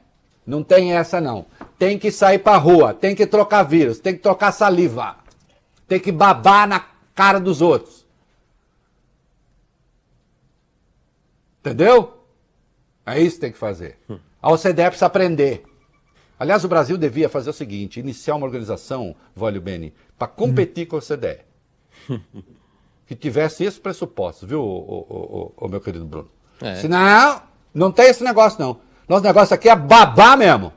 Não tem essa não. Tem que sair pra rua, tem que trocar vírus, tem que trocar saliva, tem que babar na cara dos outros. Entendeu? É isso que tem que fazer. Hum. A OCDE precisa aprender. Aliás, o Brasil devia fazer o seguinte: iniciar uma organização, Vólio Beni, para competir com a OCDE. que tivesse esse pressuposto, viu, o, o, o, o meu querido Bruno? É. Senão, não tem esse negócio, não. Nosso negócio aqui é babar mesmo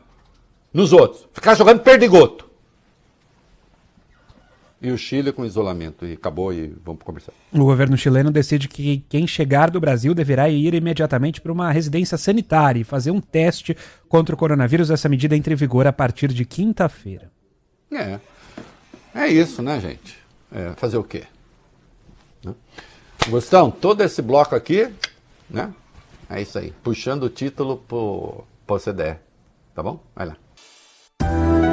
nos outros. Ficar jogando perdigoto. E o Chile com isolamento. E acabou e vamos conversar. O governo chileno decide que quem chegar do Brasil deverá ir imediatamente para uma residência sanitária e fazer um teste contra o coronavírus. Essa medida entra em vigor a partir de quinta-feira. É. É isso, né, gente? É, fazer o quê? Né? Gostão, todo esse bloco aqui, né? É isso aí. Puxando o título pro, pro CDE. Tá bom? Vai lá.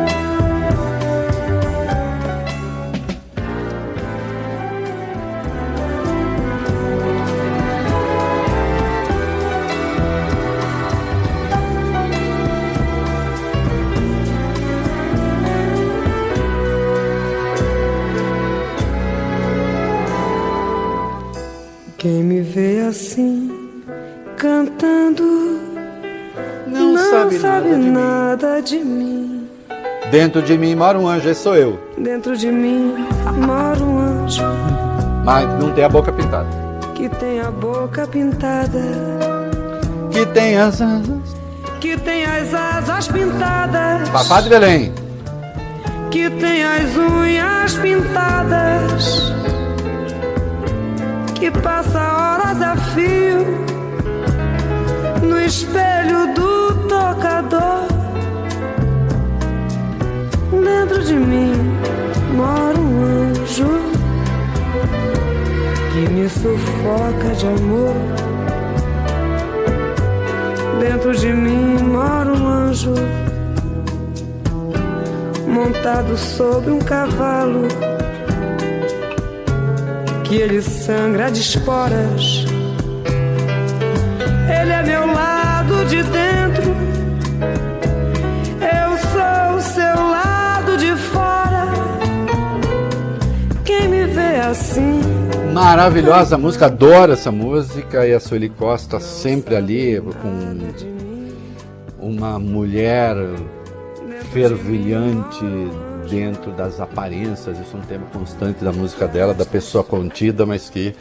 Quem me vê assim, cantando, Não, sabe, nada de mim. nada de mim. Dentro de mim mora um anjo, esse sou eu. Dentro de mim mora um anjo Mas não tem a boca pintada. que tem a boca pintada, Que tem as asas. que tem as asas pintadas, Papá de Belém. que tem as unhas pintadas, que passa horas a fio no espelho do tocador. Dentro de mim mora um anjo que me sufoca de amor. Dentro de mim mora um anjo montado sobre um cavalo que ele sangra de esporas. Ele é meu lado de dentro, eu sou o seu lado de fora. Quem me vê assim Maravilhosa música, adoro essa música. E a Sueli Costa sempre ali com uma mulher fervilhante dentro das aparências. Isso é um tema constante da música dela, da pessoa contida, mas que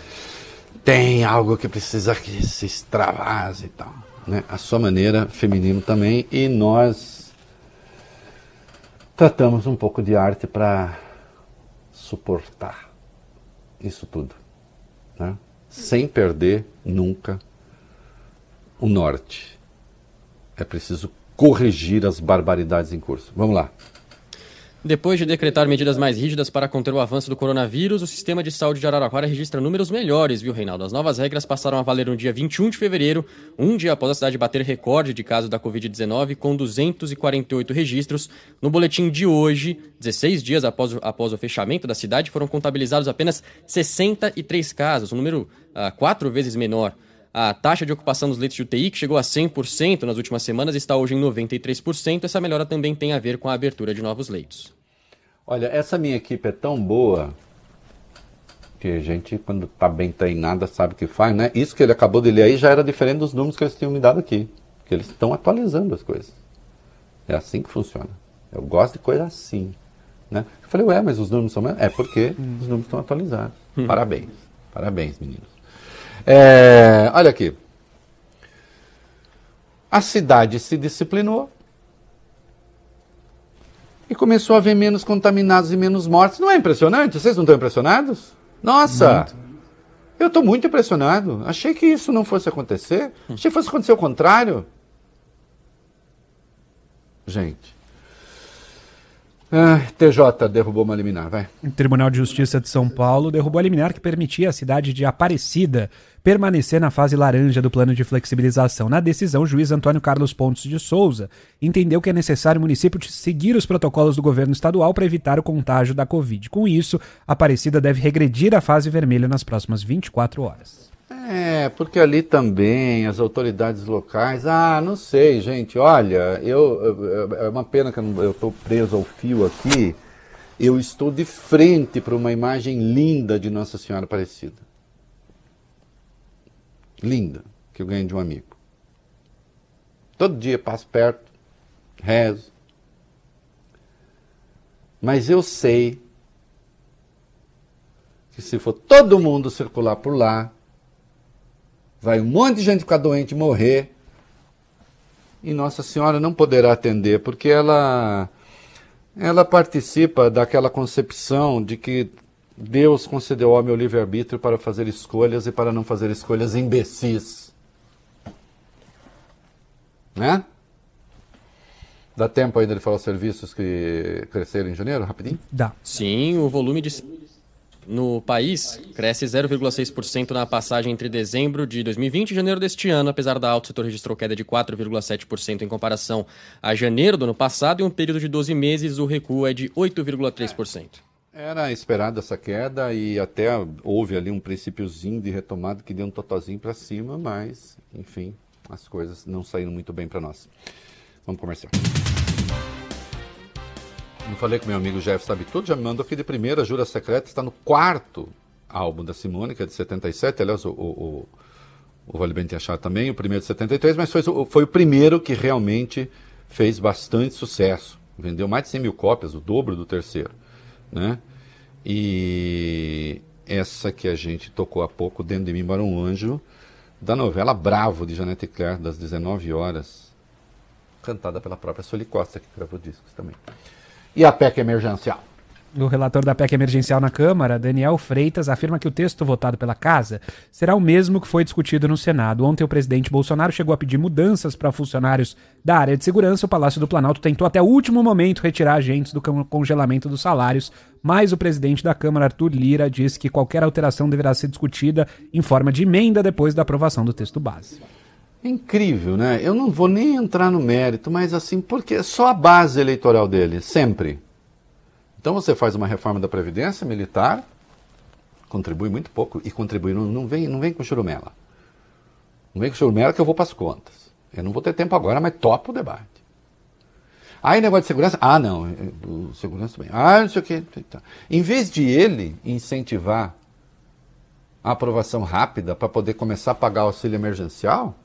tem algo que precisa que se extravase e tal. Né? A sua maneira, feminino também. E nós tratamos um pouco de arte para suportar isso tudo, né? sem perder nunca o norte. É preciso corrigir as barbaridades em curso. Vamos lá. Depois de decretar medidas mais rígidas para conter o avanço do coronavírus, o sistema de saúde de Araraquara registra números melhores, viu, Reinaldo? As novas regras passaram a valer no dia 21 de fevereiro, um dia após a cidade bater recorde de casos da Covid-19, com 248 registros. No boletim de hoje, 16 dias após, o- após o fechamento da cidade, foram contabilizados apenas 63 casos, um número ah, quatro vezes menor. A taxa de ocupação dos leitos de UTI, que chegou a 100% nas últimas semanas, está hoje em 93%. Essa melhora também tem a ver com a abertura de novos leitos. Olha, essa minha equipe é tão boa que a gente, quando está bem treinada, sabe o que faz, né? Isso que ele acabou de ler aí já era diferente dos números que eles tinham me dado aqui. Que eles estão atualizando as coisas. É assim que funciona. Eu gosto de coisa assim. Né? Eu falei, ué, mas os números são. É porque os números estão atualizados. Parabéns. Parabéns, meninos. É, olha aqui. A cidade se disciplinou e começou a haver menos contaminados e menos mortes. Não é impressionante? Vocês não estão impressionados? Nossa! Eu estou muito impressionado. Achei que isso não fosse acontecer. Achei que fosse acontecer o contrário. Gente. Ah, TJ derrubou uma liminar, vai. O Tribunal de Justiça de São Paulo derrubou a liminar que permitia à cidade de Aparecida permanecer na fase laranja do plano de flexibilização. Na decisão, o juiz Antônio Carlos Pontes de Souza entendeu que é necessário o município seguir os protocolos do governo estadual para evitar o contágio da Covid. Com isso, Aparecida deve regredir à fase vermelha nas próximas 24 horas. É, porque ali também as autoridades locais. Ah, não sei, gente. Olha, eu, é uma pena que eu estou preso ao fio aqui. Eu estou de frente para uma imagem linda de Nossa Senhora Aparecida. Linda, que eu ganhei de um amigo. Todo dia passo perto, rezo, Mas eu sei que se for todo mundo circular por lá, vai um monte de gente ficar doente e morrer, e Nossa Senhora não poderá atender, porque ela, ela participa daquela concepção de que Deus concedeu ao homem o livre-arbítrio para fazer escolhas e para não fazer escolhas imbecis. Né? Dá tempo ainda de falar os serviços que cresceram em janeiro, rapidinho? Dá. Sim, o volume de no país cresce 0,6% na passagem entre dezembro de 2020 e janeiro deste ano. Apesar da alta, o setor registrou queda de 4,7% em comparação a janeiro do ano passado. Em um período de 12 meses, o recuo é de 8,3%. Era esperada essa queda e até houve ali um princípiozinho de retomada que deu um totozinho para cima, mas, enfim, as coisas não saíram muito bem para nós. Vamos comercial. Não falei com meu amigo Jeff Sabe Tudo, já me mandou aqui de primeira, Jura Secreta, está no quarto álbum da Simone, que é de 77, aliás, o, o, o Vale Bem Te Achar também, o primeiro de 73, mas foi, foi o primeiro que realmente fez bastante sucesso. Vendeu mais de 100 mil cópias, o dobro do terceiro. Né? E essa que a gente tocou há pouco, Dentro de Mim para um Anjo, da novela Bravo, de Janete Claire, das 19 horas, cantada pela própria Soli Costa, que gravou discos também e a PEC emergencial. O relator da PEC emergencial na Câmara, Daniel Freitas, afirma que o texto votado pela Casa será o mesmo que foi discutido no Senado. Ontem, o presidente Bolsonaro chegou a pedir mudanças para funcionários da área de segurança. O Palácio do Planalto tentou até o último momento retirar agentes do congelamento dos salários, mas o presidente da Câmara, Arthur Lira, disse que qualquer alteração deverá ser discutida em forma de emenda depois da aprovação do texto base. Incrível, né? Eu não vou nem entrar no mérito, mas assim, porque é só a base eleitoral dele, sempre. Então você faz uma reforma da Previdência militar, contribui muito pouco, e contribui, não, não, vem, não vem com churumela. Não vem com churumela que eu vou para as contas. Eu não vou ter tempo agora, mas topo o debate. Aí negócio de segurança, ah não, segurança também. Ah, não sei o que. Em vez de ele incentivar a aprovação rápida para poder começar a pagar o auxílio emergencial,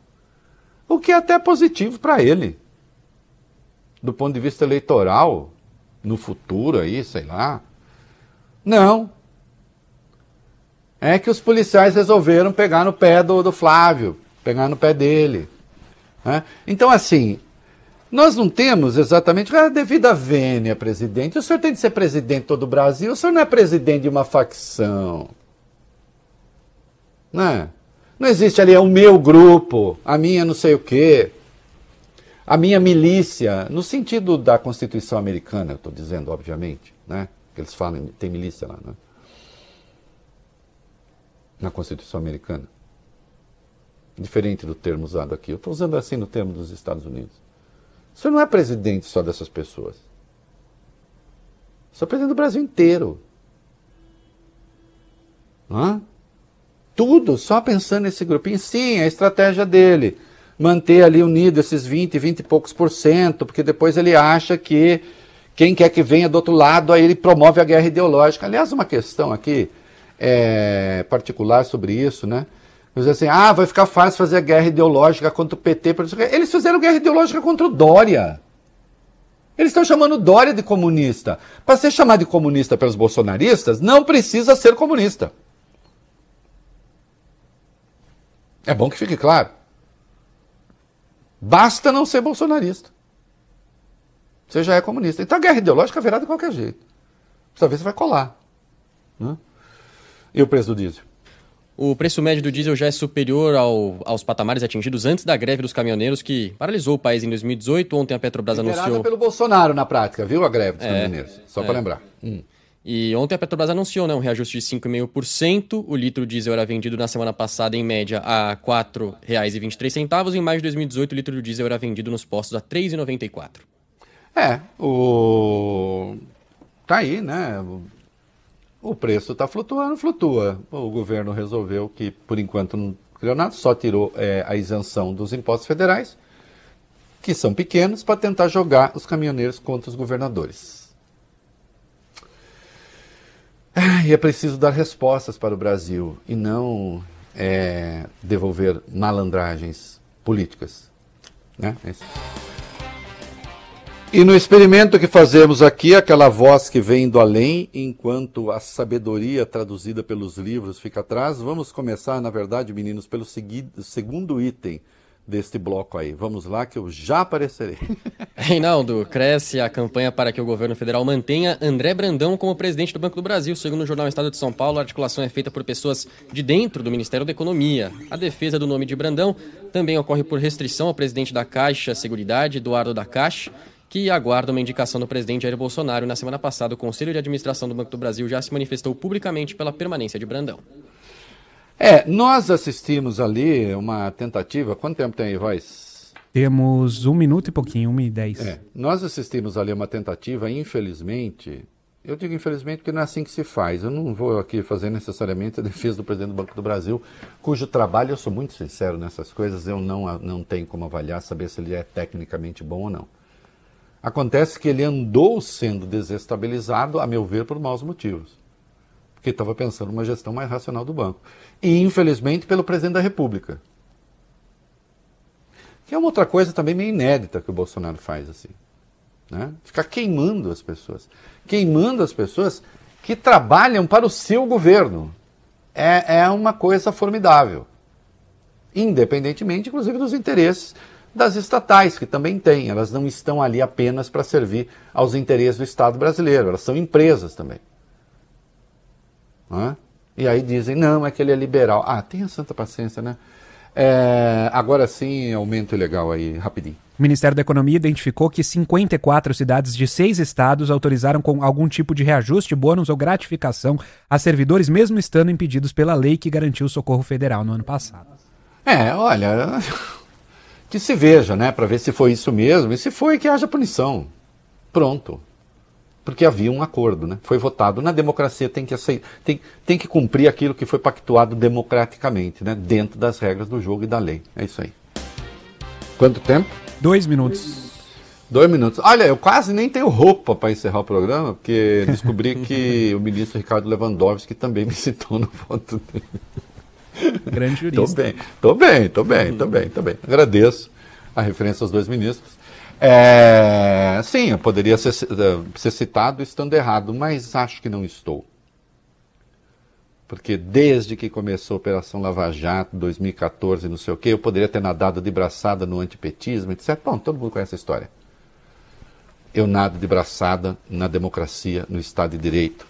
o que é até positivo para ele. Do ponto de vista eleitoral, no futuro aí, sei lá. Não. É que os policiais resolveram pegar no pé do, do Flávio, pegar no pé dele. Né? Então, assim, nós não temos exatamente. Ah, devido à vênia, presidente. O senhor tem de ser presidente de todo o Brasil, o senhor não é presidente de uma facção. Não é? Não existe ali, é o meu grupo, a minha não sei o quê, a minha milícia, no sentido da Constituição americana, eu estou dizendo, obviamente, né? Que eles falam, tem milícia lá, né? Na Constituição americana. Diferente do termo usado aqui. Eu estou usando assim no termo dos Estados Unidos. Você não é presidente só dessas pessoas. Você é presidente do Brasil inteiro. Hã? Tudo só pensando nesse grupinho. Sim, é a estratégia dele. Manter ali unido esses 20, 20 e poucos por cento, porque depois ele acha que quem quer que venha do outro lado, aí ele promove a guerra ideológica. Aliás, uma questão aqui é, particular sobre isso, né? Dizer assim, ah, vai ficar fácil fazer a guerra ideológica contra o PT. Eles fizeram guerra ideológica contra o Dória. Eles estão chamando Dória de comunista. Para ser chamado de comunista pelos bolsonaristas, não precisa ser comunista. É bom que fique claro. Basta não ser bolsonarista. Você já é comunista. Então a guerra ideológica virá de qualquer jeito. Precisa ver se vai colar. Né? E o preço do diesel? O preço médio do diesel já é superior ao, aos patamares atingidos antes da greve dos caminhoneiros que paralisou o país em 2018. Ontem a Petrobras Liderada anunciou. pelo Bolsonaro na prática, viu a greve dos é, caminhoneiros? Só é. para lembrar. Hum. E ontem a Petrobras anunciou né, um reajuste de 5,5%. O litro diesel era vendido na semana passada, em média, a R$ 4,23. Em maio de 2018, o litro do diesel era vendido nos postos a R$ 3,94. É, o... tá aí, né? O preço está flutuando, flutua. O governo resolveu que, por enquanto, não criou nada, só tirou é, a isenção dos impostos federais, que são pequenos, para tentar jogar os caminhoneiros contra os governadores. E é preciso dar respostas para o Brasil e não é, devolver malandragens políticas. Né? É E no experimento que fazemos aqui, aquela voz que vem do além, enquanto a sabedoria traduzida pelos livros fica atrás, vamos começar, na verdade, meninos, pelo segundo item deste bloco aí. Vamos lá que eu já aparecerei. Reinaldo, cresce a campanha para que o governo federal mantenha André Brandão como presidente do Banco do Brasil. Segundo o jornal Estado de São Paulo, a articulação é feita por pessoas de dentro do Ministério da Economia. A defesa do nome de Brandão também ocorre por restrição ao presidente da Caixa Seguridade, Eduardo da Caixa, que aguarda uma indicação do presidente Jair Bolsonaro. Na semana passada, o Conselho de Administração do Banco do Brasil já se manifestou publicamente pela permanência de Brandão. É, nós assistimos ali uma tentativa. Quanto tempo tem aí, Voz? Temos um minuto e pouquinho, uma e dez. É, nós assistimos ali uma tentativa, infelizmente. Eu digo infelizmente porque não é assim que se faz. Eu não vou aqui fazer necessariamente a defesa do presidente do Banco do Brasil, cujo trabalho, eu sou muito sincero nessas coisas, eu não, não tenho como avaliar, saber se ele é tecnicamente bom ou não. Acontece que ele andou sendo desestabilizado, a meu ver, por maus motivos. Porque estava pensando uma gestão mais racional do banco. E, infelizmente, pelo presidente da República. Que é uma outra coisa também meio inédita que o Bolsonaro faz, assim. Né? Ficar queimando as pessoas. Queimando as pessoas que trabalham para o seu governo. É, é uma coisa formidável. Independentemente, inclusive, dos interesses das estatais, que também têm. Elas não estão ali apenas para servir aos interesses do Estado brasileiro, elas são empresas também. Não é? E aí dizem, não, é que ele é liberal. Ah, tenha santa paciência, né? É, agora sim, aumento ilegal aí, rapidinho. O Ministério da Economia identificou que 54 cidades de seis estados autorizaram com algum tipo de reajuste, bônus ou gratificação a servidores, mesmo estando impedidos pela lei que garantiu o socorro federal no ano passado. É, olha, que se veja, né, para ver se foi isso mesmo e se foi que haja punição. Pronto. Porque havia um acordo, né? Foi votado. Na democracia tem que aceitar, tem, tem que cumprir aquilo que foi pactuado democraticamente, né? Dentro das regras do jogo e da lei. É isso aí. Quanto tempo? Dois minutos. Dois minutos. Olha, eu quase nem tenho roupa para encerrar o programa, porque descobri que o ministro Ricardo Lewandowski também me citou no voto dele. Grande Tô jurista. bem, tô bem, tô bem, tô bem, tô bem. Agradeço a referência aos dois ministros. É, sim, eu poderia ser, ser citado estando errado, mas acho que não estou. Porque desde que começou a Operação Lava Jato, 2014, não sei o quê, eu poderia ter nadado de braçada no antipetismo, etc. Bom, todo mundo conhece a história. Eu nado de braçada na democracia, no Estado de Direito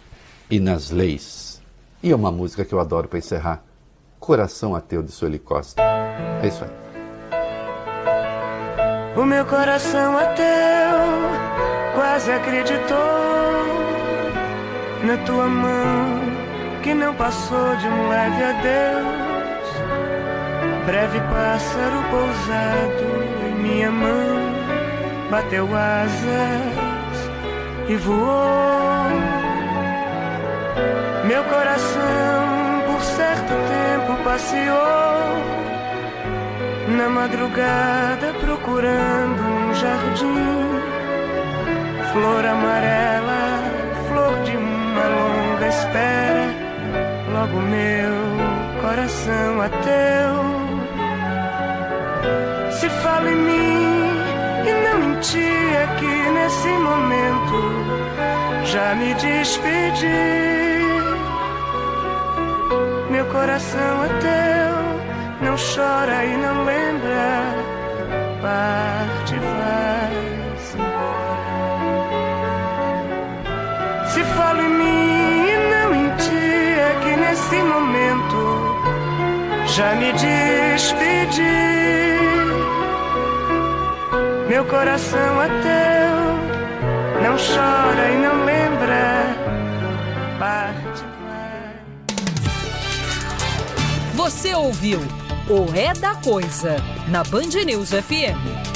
e nas leis. E é uma música que eu adoro para encerrar. Coração Ateu de Sueli Costa. É isso aí. O meu coração ateu quase acreditou na tua mão que não passou de um leve adeus. Breve pássaro pousado em minha mão bateu asas e voou. Meu coração por certo tempo passeou na madrugada procurando um jardim, flor amarela, flor de uma longa espera. Logo meu coração ateu se fala em mim e não em ti é que nesse momento já me despedi. Meu coração é teu não chora e não lembra, parte vai-se embora. Se falo em mim e não em ti, é que nesse momento já me despedi. Meu coração é teu, não chora e não lembra, parte vai. Você ouviu o É da Coisa na Band News FM.